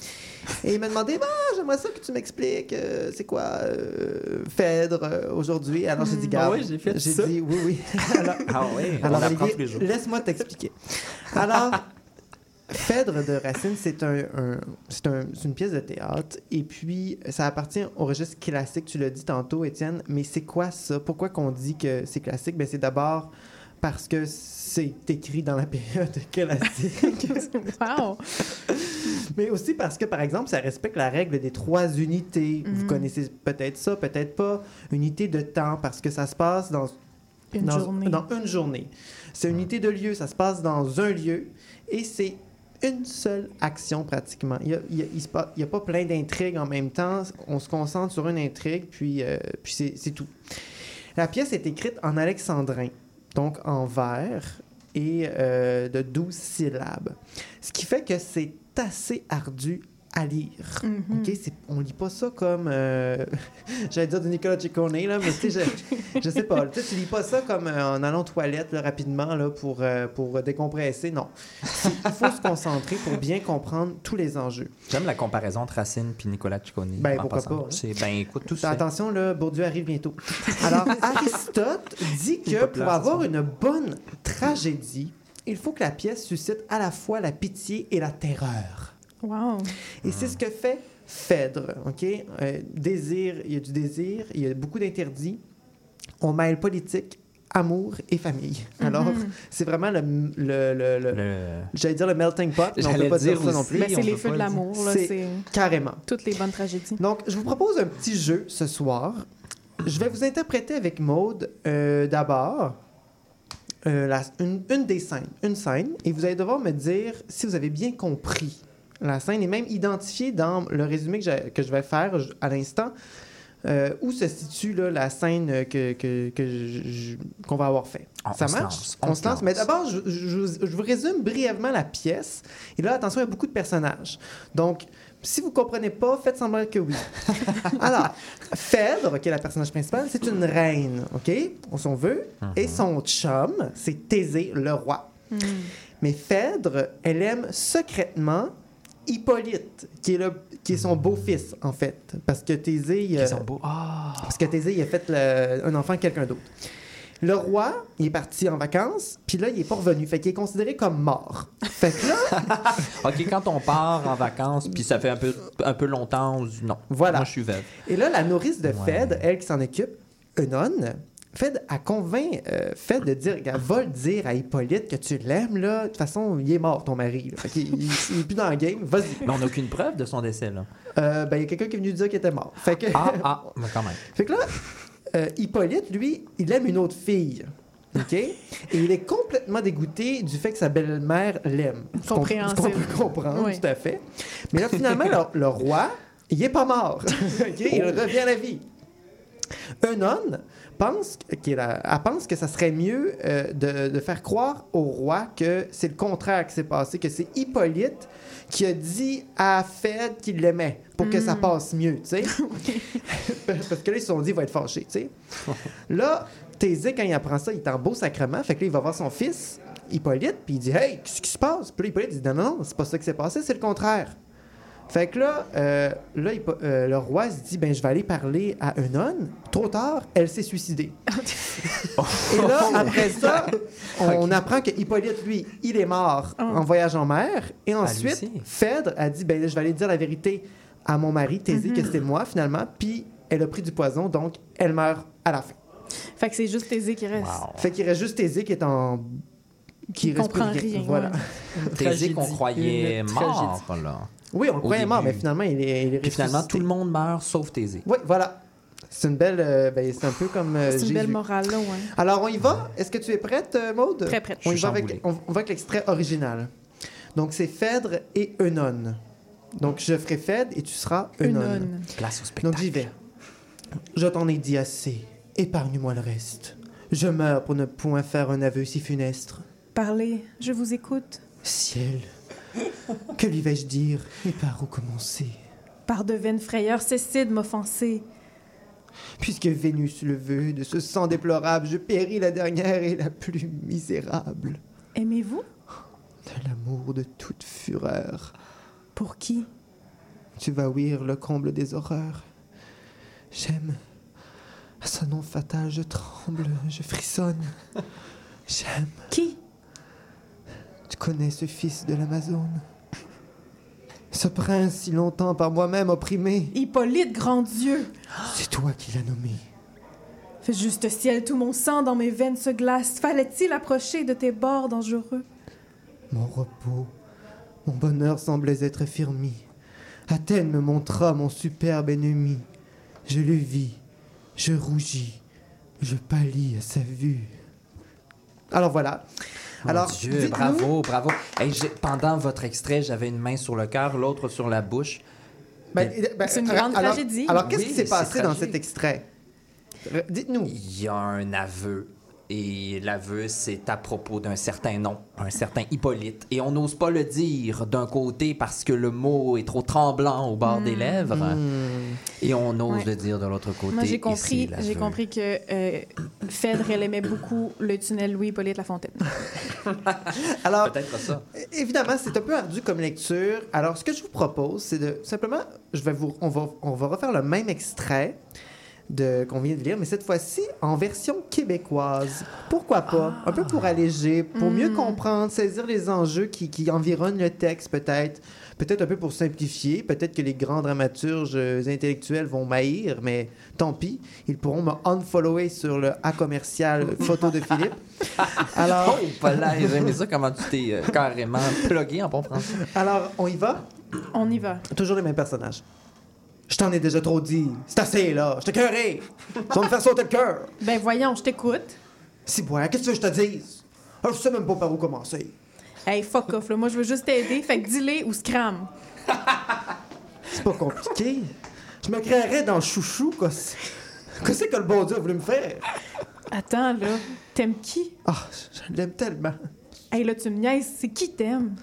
Speaker 6: Et il m'a demandé bah, j'aimerais ça que tu m'expliques euh, c'est quoi euh, Phèdre euh, aujourd'hui. Alors j'ai dit
Speaker 5: Ah
Speaker 6: garde.
Speaker 5: ouais, j'ai fait ça.
Speaker 6: dit oui, oui. Alors,
Speaker 3: Ah oui,
Speaker 6: alors, laisse-moi t'expliquer. Alors, Phèdre de Racine, c'est un, un- c'est un- c'est une pièce de théâtre. Et puis, ça appartient au registre classique. Tu l'as dit tantôt, Étienne. Mais c'est quoi ça? Pourquoi qu'on dit que c'est classique? Ben, c'est d'abord parce que c'est écrit dans la période classique.
Speaker 4: wow!
Speaker 6: Mais aussi parce que, par exemple, ça respecte la règle des trois unités. Vous
Speaker 4: Mhm.
Speaker 6: connaissez peut-être ça, peut-être pas. Unité de temps, parce que ça se passe dans
Speaker 4: Une
Speaker 6: dans,
Speaker 4: journée.
Speaker 6: dans une journée. C'est une unité de lieu, ça se passe dans un lieu et c'est une seule action pratiquement. Il n'y a, il y a- il y pas plein d'intrigues en même temps. On se concentre sur une intrigue, puis, euh, puis c'est tout. La pièce est écrite en alexandrin, donc en vers et euh, de 12 syllabes. Ce qui fait que c'est assez ardu à lire. OK? C'est- On lit pas ça comme... euh, J'allais dire de Nicolas Ciccone, là, mais tu sais, je, je sais pas. Tu sais, tu lis pas ça comme euh, en allant aux toilettes là, rapidement là, pour, euh, pour décompresser. Non. Il faut se concentrer pour bien comprendre tous les enjeux.
Speaker 3: J'aime la comparaison entre Racine et Nicolas Ciccone.
Speaker 6: Ben,
Speaker 3: en
Speaker 6: pourquoi pas, hein.
Speaker 3: Ben, écoute, tout ça.
Speaker 6: Attention, là, Bourdieu arrive bientôt. Alors, Aristote dit que pour avoir une bonne tragédie, il faut que la pièce suscite à la fois la pitié et la terreur.
Speaker 4: Wow!
Speaker 6: Et c'est ce que fait Phèdre, OK? Euh, désir, il y a du désir, il y a beaucoup d'interdits. On mêle politique, amour et famille. Alors,
Speaker 4: Mhm.
Speaker 6: c'est vraiment le... le, le- le-
Speaker 3: Le-
Speaker 6: J'allais dire le melting pot, mais on peut pas dire
Speaker 3: dire
Speaker 6: ça non plus.
Speaker 4: Ben, c'est les feux de l'amour, là.
Speaker 6: C'est-
Speaker 4: C'est
Speaker 6: Carrément.
Speaker 4: toutes les bonnes tragédies.
Speaker 6: Donc, je vous propose un petit jeu ce soir. Je vais vous interpréter avec Maude euh, d'abord euh, la- une, une des scènes, une scène, et vous allez devoir me dire si vous avez bien compris la scène et même identifier dans le résumé que, je vais faire à l'instant euh, où se situe là, la scène que, qu'on va avoir fait.
Speaker 3: Ah,
Speaker 6: Ça
Speaker 3: on
Speaker 6: marche?
Speaker 3: lance,
Speaker 6: on,
Speaker 3: on
Speaker 6: se lance. Mais d'abord, je, je- je vous résume brièvement la pièce. Et là, attention, il y a beaucoup de personnages. Donc, si vous comprenez pas, faites semblant que oui. Alors, Phèdre, qui est la personnage principale, c'est une reine, OK? On s'en veut. Et son chum, c'est Thésée, le roi.
Speaker 4: Hmm.
Speaker 6: Mais Phèdre, elle aime secrètement Hippolyte, qui est, le, qui est son beau-fils, en fait. Parce que Thésée... Euh,
Speaker 3: beaux. Ah!
Speaker 6: parce que Thésée, il a fait le- un enfant de quelqu'un d'autre. Le roi, il est parti en vacances, puis là, il est pas revenu. Fait qu'il est considéré comme mort. Fait que là,
Speaker 3: OK, quand on part en vacances, puis ça fait un peu, un peu longtemps, on se dit non.
Speaker 6: Voilà.
Speaker 3: Moi, je suis veuve.
Speaker 6: et là, la nourrice de
Speaker 3: Ouais.
Speaker 6: Fed, elle qui s'en occupe, Eunon, Fed a convainc euh, Fed de dire, va le dire à Hippolyte que tu l'aimes, là. De toute façon, il est mort, ton mari. là. Fait qu'il il, il est plus dans le game. Vas-y.
Speaker 3: Mais on n'a aucune preuve de son décès, là.
Speaker 6: Euh, ben, il y a quelqu'un qui est venu dire qu'il était mort. Fait que,
Speaker 3: Ah, ah, mais quand même.
Speaker 6: Fait que là, euh, Hippolyte, lui, il aime une autre fille. OK? Et il est complètement dégoûté du fait que sa belle-mère l'aime. Qu'on- qu'on
Speaker 4: Compréhensible.
Speaker 6: peut comprendre,
Speaker 4: Oui.
Speaker 6: tout à fait. Mais là, finalement, le, le roi, il est pas mort. OK? Il revient à la vie. Eunon pense, qui est la- elle pense que ça serait mieux euh, de, de faire croire au roi que c'est le contraire qui s'est passé, que c'est Hippolyte qui a dit à Fed qu'il l'aimait pour que ça passe mieux, tu sais. Parce que là, ils se sont dit, il va être fâché, tu sais. Là, Thésée, quand il apprend ça, il est en beau sacrement. Fait que là, il va voir son fils, Hippolyte, puis il dit Hey, qu'est-ce qui se passe? Puis là, Hippolyte dit Non, non, non, c'est pas ça qui s'est passé, c'est le contraire. Fait que là, euh, là euh, le roi se dit Ben, je vais aller parler à Eunon. Trop tard, elle s'est suicidée. Et là, après ça, on apprend que Hippolyte, lui, il est mort en voyage en mer. Et ensuite. Phèdre a dit Ben, je vais aller dire la vérité à mon mari, Thésée, que c'était moi, finalement. Puis elle a pris du poison, donc elle meurt à la fin.
Speaker 4: Fait que c'est juste Thésée qui reste.
Speaker 6: Fait qu'il reste juste Thésée qui est en. Qui plus
Speaker 4: comprend rien,
Speaker 6: Voilà.
Speaker 4: ouais.
Speaker 3: Thésée qu'on croyait
Speaker 5: Une
Speaker 3: mort, là.
Speaker 6: Oui, on le croyait mort, mais finalement, il est, il est
Speaker 3: Puis finalement, tout le monde meurt sauf Thésée.
Speaker 6: Oui, voilà. C'est une belle. euh, ben, c'est un peu comme. euh,
Speaker 4: C'est une
Speaker 6: Jésus.
Speaker 4: belle morale, là, ouais.
Speaker 6: Alors, on y va? Est-ce que tu es prête, euh, Maude?
Speaker 4: Très prête.
Speaker 6: On y va avec,
Speaker 3: chamboulé.
Speaker 6: on, on va avec l'extrait original. Donc, c'est Phèdre et Eunon. Donc, je ferai Phèdre et tu seras Eunon.
Speaker 4: Eunon.
Speaker 3: Place au
Speaker 6: Donc,
Speaker 3: spectacle.
Speaker 6: j'y vais. Je t'en ai dit assez. Épargne-moi le reste. Je meurs pour ne point faire un aveu si funeste.
Speaker 4: Parlez, je vous écoute.
Speaker 6: Ciel, que lui vais-je dire et par où commencer?
Speaker 4: Par de vaines frayeurs, cessez de m'offenser.
Speaker 6: Puisque Vénus le veut, de ce sang déplorable, je péris la dernière et la plus misérable.
Speaker 4: Aimez-vous?
Speaker 6: De l'amour de toute fureur.
Speaker 4: Pour qui?
Speaker 6: Tu vas ouïr le comble des horreurs. J'aime. À son nom fatal, je tremble, je frissonne. J'aime.
Speaker 4: Qui?
Speaker 6: Tu connais ce fils de l'Amazone? Ce prince si longtemps par moi-même opprimé.
Speaker 4: Hippolyte, grand Dieu
Speaker 6: C'est toi qui l'as nommé.
Speaker 4: Fais juste ciel, tout mon sang dans mes veines se glace. Fallait-il approcher de tes bords dangereux?
Speaker 6: Mon repos, mon bonheur semblait être affermi. Athènes me montra mon superbe ennemi. Je le vis, je rougis, je pâlis à sa vue. Alors voilà.
Speaker 3: Mon
Speaker 6: Alors,
Speaker 3: Dieu,
Speaker 6: dites-nous-
Speaker 3: bravo, bravo. Hey, pendant votre extrait, j'avais une main sur le cœur, l'autre sur la bouche.
Speaker 6: Ben, ben,
Speaker 4: C'est une
Speaker 6: alors-
Speaker 4: grande
Speaker 6: alors-
Speaker 4: tragédie.
Speaker 6: Alors, qu'est-ce
Speaker 3: Oui,
Speaker 6: qui s'est passé dans cet extrait? Dites-nous.
Speaker 3: Il y a un aveu. Et l'aveu, c'est à propos d'un certain nom, un certain Hippolyte. Et on n'ose pas le dire d'un côté parce que le mot est trop tremblant au bord des lèvres. Et on ose
Speaker 4: Ouais.
Speaker 3: le dire de l'autre côté.
Speaker 4: Moi, j'ai
Speaker 3: c'est
Speaker 4: compris, j'ai compris que euh, Phèdre, elle aimait beaucoup le tunnel Louis-Hippolyte Lafontaine.
Speaker 6: Alors,
Speaker 3: Peut-être ça.
Speaker 6: évidemment, c'est un peu ardu comme lecture. Alors, ce que je vous propose, c'est de simplement, je vais vous, on va, on va refaire le même extrait de qu'on vient de lire, mais cette fois-ci en version québécoise. Pourquoi pas? Un peu pour alléger, pour mieux comprendre, saisir les enjeux qui, qui environnent le texte, peut-être. Peut-être un peu pour simplifier. Peut-être que les grands dramaturges euh, intellectuels vont m'haïr, mais tant pis. Ils pourront me unfollower sur le A commercial photo de Philippe. Alors,
Speaker 3: Oh, pas là, j'ai aimé ça comment tu t'es euh, carrément plugué en bon français.
Speaker 6: alors, on y va?
Speaker 4: On y va.
Speaker 6: Toujours les mêmes personnages. Je t'en ai déjà trop dit. C'est assez, là. Je cœuré. Tu vas me faire sauter le cœur.
Speaker 4: Ben voyons, je t'écoute.
Speaker 6: Si, bois, qu'est-ce que je te dise? Ah, Je sais même pas par où commencer.
Speaker 4: Hey, fuck off, là. Moi, je veux juste t'aider. Fait que dis-les ou scram.
Speaker 6: C'est pas compliqué. Je me créerais dans le chouchou, quoi. Qu'est-ce que le bon Dieu a voulu me faire?
Speaker 4: Attends, là. T'aimes qui?
Speaker 6: Ah, je l'aime tellement.
Speaker 4: Hey, là, tu me niaises. C'est qui t'aimes?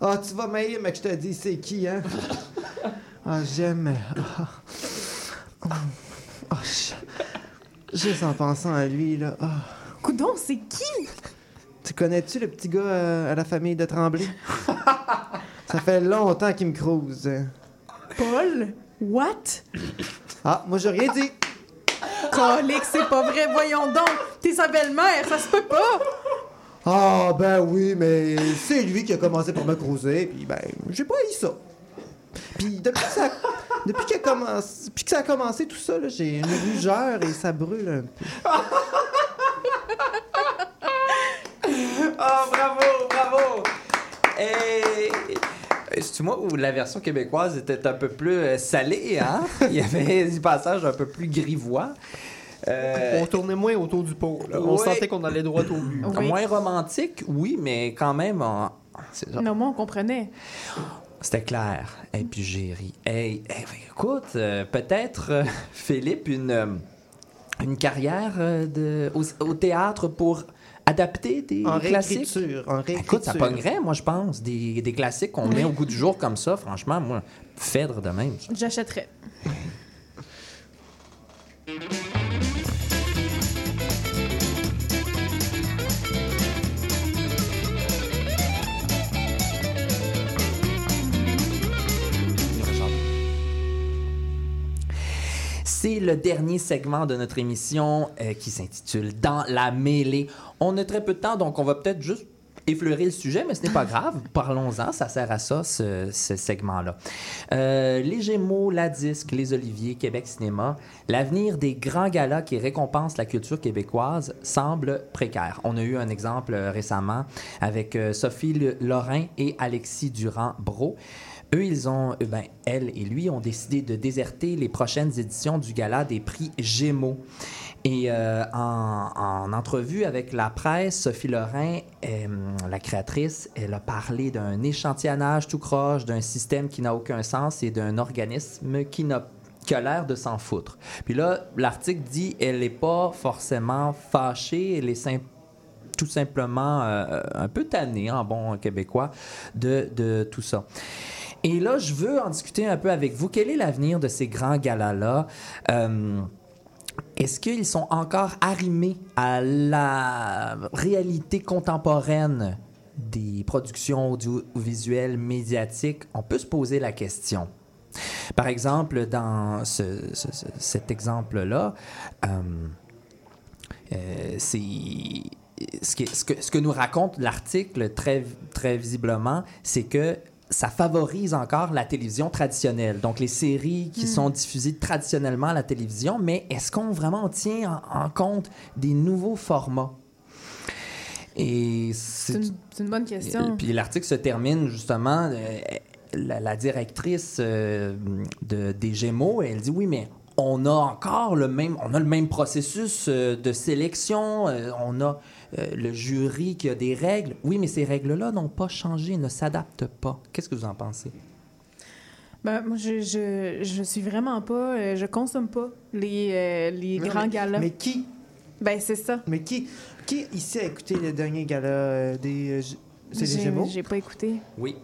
Speaker 6: Ah, tu vas m'haïr, mais que je te dis c'est qui, hein? Ah, j'aime. Ah, Ah, je- Juste en pensant à lui, là. Ah.
Speaker 4: Coudon, c'est qui?
Speaker 6: Tu connais-tu le petit gars euh, à la famille de Tremblay? Ça fait longtemps qu'il me crouse.
Speaker 4: Paul? What?
Speaker 6: Ah, moi, j'ai rien dit.
Speaker 4: Colique, c'est pas vrai. Voyons donc. T'es sa belle-mère. Ça se peut pas.
Speaker 6: Ah, ben oui, mais c'est lui qui a commencé par me croiser, puis ben, j'ai pas eu ça. Puis depuis que ça, depuis a commencé, depuis que ça a commencé tout ça, là, j'ai une rougeur et ça brûle un peu.
Speaker 3: Oh, bravo, bravo! Et. C'est moi où la version québécoise était un peu plus euh, salée, hein? Il y avait des passages un peu plus grivois. Euh,
Speaker 5: On tournait moins autour du pot. là. On sentait qu'on allait droit au but.
Speaker 4: Oui.
Speaker 3: Moins romantique, oui, mais quand même, on-.
Speaker 4: Non, moi, on comprenait.
Speaker 3: C'était clair. Et puis j'ai ri. Hey, hey, écoute, euh, peut-être, euh, Philippe, une, euh, une carrière euh, de, au, au théâtre pour adapter des
Speaker 6: En
Speaker 3: classiques?
Speaker 6: réécriture, en réécriture.
Speaker 3: Écoute, ça pognerait, moi, je pense. Des, des classiques qu'on met au goût du jour comme ça, franchement, moi, Phèdre de même.
Speaker 4: J'achèterais.
Speaker 3: C'est le dernier segment de notre émission euh, qui s'intitule Dans la mêlée. On a très peu de temps, donc on va peut-être juste effleurer le sujet, mais ce n'est pas grave. Parlons-en, ça sert à ça, ce, ce segment-là. Euh, les Gémeaux, la Disque, les Oliviers, Québec Cinéma, l'avenir des grands galas qui récompensent la culture québécoise semble précaire. On a eu un exemple euh, récemment avec Sophie Lorrain et Alexis Durand-Bro. Eux, ils ont, euh, ben, elle et lui ont décidé de déserter les prochaines éditions du gala des prix Gémeaux. Et euh, en, en entrevue avec la presse, Sophie Lorrain, euh, la créatrice, elle a parlé d'un échantillonnage tout croche, d'un système qui n'a aucun sens et d'un organisme qui n'a qui a l'air de s'en foutre. Puis là, l'article dit elle n'est pas forcément fâchée, elle est tout simplement un peu tannée, en bon québécois, de tout ça. Et là, je veux en discuter un peu avec vous. Quel est l'avenir de ces grands galas-là? Euh, est-ce qu'ils sont encore arrimés à la réalité contemporaine des productions audiovisuelles médiatiques? On peut se poser la question. Par exemple, dans ce- ce- ce- cet exemple-là, euh, euh, c'est ce que, ce que nous raconte l'article très, très visiblement, c'est que ça favorise encore la télévision traditionnelle. Donc, les séries qui
Speaker 4: Mm.
Speaker 3: sont diffusées traditionnellement à la télévision, mais est-ce qu'on vraiment tient en, en compte des nouveaux formats? Et
Speaker 4: C'est une, bonne question.
Speaker 3: puis l'article se termine justement, euh, la, la directrice euh, de, des Gémeaux, elle dit oui, mais on a encore le même, on a le même processus euh, de sélection, on a euh, le jury qui a des règles. Oui, mais ces règles-là n'ont pas changé, ne s'adaptent pas. Qu'est-ce que vous en pensez?
Speaker 4: Ben, moi, je, je, je suis vraiment pas. euh, je consomme pas les, euh, les
Speaker 6: Non,
Speaker 4: grands
Speaker 6: mais-
Speaker 4: galas.
Speaker 6: Mais qui?
Speaker 4: Ben, c'est ça.
Speaker 6: Mais qui, qui ici a écouté le dernier gala euh, des... euh, c'est les
Speaker 4: J'ai-
Speaker 6: Gémeaux?
Speaker 4: J'ai pas écouté.
Speaker 3: Oui.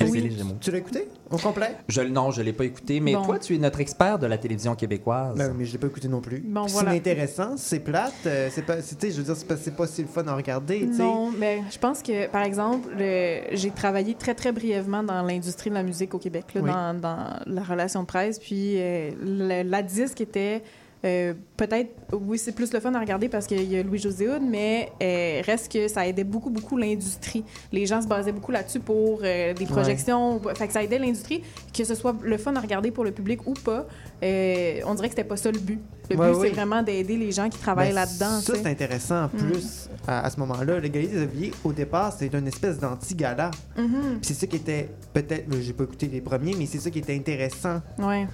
Speaker 6: Oui.
Speaker 3: C'est les Gémeaux?
Speaker 6: Tu l'as écouté? Au complet?
Speaker 3: Je, non, je ne l'ai pas écouté, mais
Speaker 4: Bon.
Speaker 3: toi, tu es notre expert de la télévision québécoise.
Speaker 6: Ben, mais je l'ai pas écouté non plus.
Speaker 4: Bon,
Speaker 6: Puis
Speaker 4: voilà.
Speaker 6: C'est intéressant, c'est plate, euh, c'est pas, je veux dire, c'est pas, c'est pas si le fun à regarder.
Speaker 4: Non, mais je pense que, par exemple, le- j'ai travaillé très, très brièvement dans l'industrie de la musique au Québec, là,
Speaker 6: Oui.
Speaker 4: dans, dans la relation de presse. Puis euh, le- la disque était euh, peut-être, oui, c'est plus le fun à regarder parce qu'il y a Louis-José Hood, mais euh, reste que ça aidait beaucoup, beaucoup l'industrie. Les gens se basaient beaucoup là-dessus pour euh, des projections. Fait que ça aidait l'industrie, que ce soit le fun à regarder pour le public ou pas. on dirait que c'était pas ça le but. Le
Speaker 6: Ouais,
Speaker 4: but,
Speaker 6: oui.
Speaker 4: c'est vraiment d'aider les gens qui travaillent
Speaker 6: Ben,
Speaker 4: là-dedans.
Speaker 6: Ça, c'est intéressant. En
Speaker 4: Mm.
Speaker 6: plus, à, à ce moment-là, le Gala des Oliviers, au départ, c'est une espèce d'anti-gala.
Speaker 4: Mhm.
Speaker 6: Puis C'est ça qui était, peut-être, j'ai pas écouté les premiers, mais c'est ça qui était intéressant.
Speaker 4: Ouais.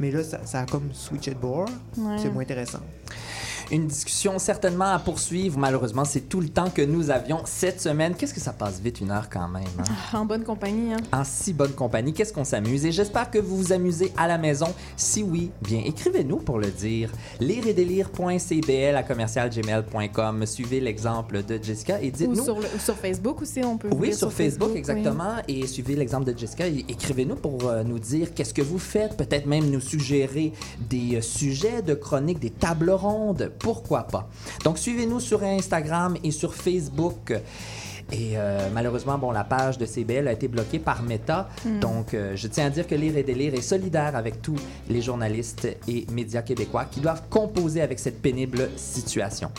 Speaker 6: Mais là, ça, ça a comme switché de bord.
Speaker 4: Ouais.
Speaker 6: C'est moins intéressant.
Speaker 3: Une discussion certainement à poursuivre. Malheureusement, c'est tout le temps que nous avions cette semaine. Qu'est-ce que ça passe vite, une heure quand même. hein?
Speaker 4: En bonne compagnie, hein?
Speaker 3: En si bonne compagnie, qu'est-ce qu'on s'amuse? Et j'espère que vous vous amusez à la maison. Si oui, bien, écrivez-nous pour le dire. Lire et délire.cbl à commercialgmail.com. Suivez l'exemple de Jessica et
Speaker 4: Ou
Speaker 3: dites-nous.
Speaker 4: sur, le- ou sur Facebook aussi, on peut
Speaker 3: Oui, sur, Facebook, exactement. Et suivez l'exemple de Jessica et écrivez-nous pour euh, nous dire qu'est-ce que vous faites. Peut-être même nous suggérer des euh, sujets de chroniques, des tables rondes. Pourquoi pas? Donc, suivez-nous sur Instagram et sur Facebook. Et euh, malheureusement, bon, la page de CBL a été bloquée par Meta.
Speaker 4: Mm.
Speaker 3: Donc, euh, je tiens à dire que Lire et Délire est solidaire avec tous les journalistes et médias québécois qui doivent composer avec cette pénible situation.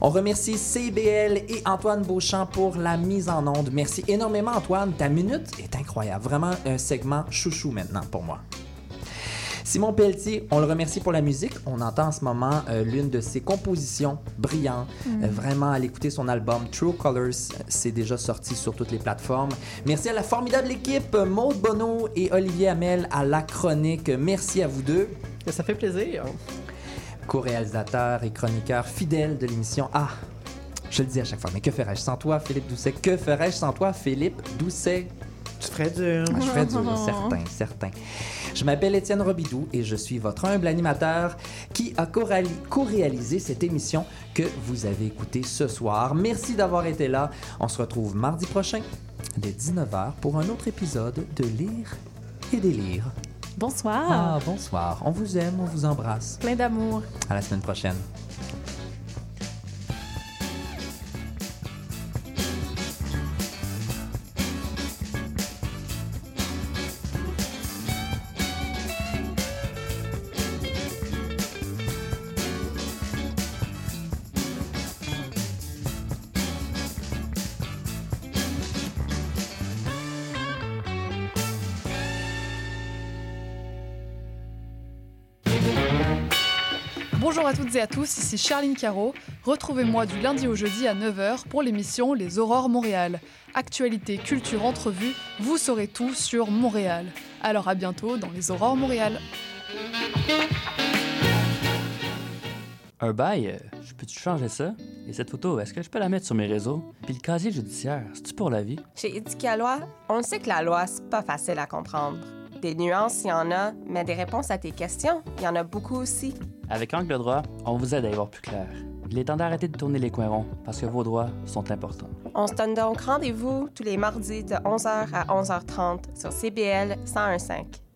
Speaker 3: On remercie CBL et Antoine Beauchamp pour la mise en onde. Merci énormément, Antoine. Ta minute est incroyable. Vraiment un segment chouchou maintenant pour moi. Simon Pelletier, on le remercie pour la musique. On entend en ce moment euh, l'une de ses compositions brillantes.
Speaker 4: Mm.
Speaker 3: Euh, vraiment, à l'écouter son album True Colors, c'est déjà sorti sur toutes les plateformes. Merci à la formidable équipe, Maude Bonneau et Olivier Hamel à la chronique. Merci à vous deux.
Speaker 5: Ça fait plaisir.
Speaker 3: Co-réalisateur et chroniqueur fidèle de l'émission. Ah, je le dis à chaque fois, mais que ferais-je sans toi, Philippe Doucet? Que ferais-je sans toi, Philippe Doucet?
Speaker 6: Tu ferais dur.
Speaker 3: Ah, je ferais dur, certain, certain. Je m'appelle Étienne Robidoux et je suis votre humble animateur qui a co-réalisé cette émission que vous avez écoutée ce soir. Merci d'avoir été là. On se retrouve mardi prochain dès 19h pour un autre épisode de Lire et Délire.
Speaker 4: Bonsoir.
Speaker 3: Ah, bonsoir. On vous aime, on vous embrasse.
Speaker 4: Plein d'amour.
Speaker 3: À la semaine prochaine.
Speaker 13: Bonjour à toutes et à tous, ici Charline Caro. Retrouvez-moi du lundi au jeudi à 9h pour l'émission Les Aurores Montréal. Actualité, culture, entrevue, vous saurez tout sur Montréal. Alors à bientôt dans Les Aurores Montréal.
Speaker 14: Un bail, euh, je peux-tu changer ça? Et cette photo, est-ce que je peux la mettre sur mes réseaux? Puis le casier judiciaire, c'est-tu pour la vie?
Speaker 15: Chez Éduquer loi, on sait que la loi, c'est pas facile à comprendre. Des nuances, il y en a, mais des réponses à tes questions, il y en a beaucoup aussi.
Speaker 14: Avec Angle droit, on vous aide à y voir plus clair. Il est temps d'arrêter de tourner les coins ronds, parce que vos droits sont importants.
Speaker 15: On se donne donc rendez-vous tous les mardis de 11h à 11h30 sur CBL 1015.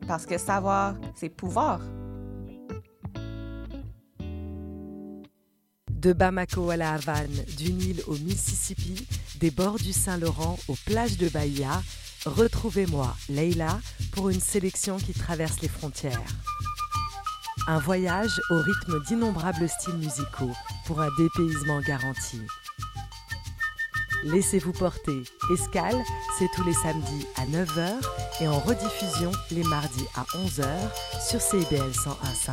Speaker 15: Parce que savoir, c'est pouvoir.
Speaker 16: De Bamako à la Havane, du Nil au Mississippi, des bords du Saint-Laurent aux plages de Bahia, retrouvez-moi, Leila, pour une sélection qui traverse les frontières. Un voyage au rythme d'innombrables styles musicaux pour un dépaysement garanti. Laissez-vous porter. Escale, c'est tous les samedis à 9h et en rediffusion les mardis à 11h sur CBL 101.5.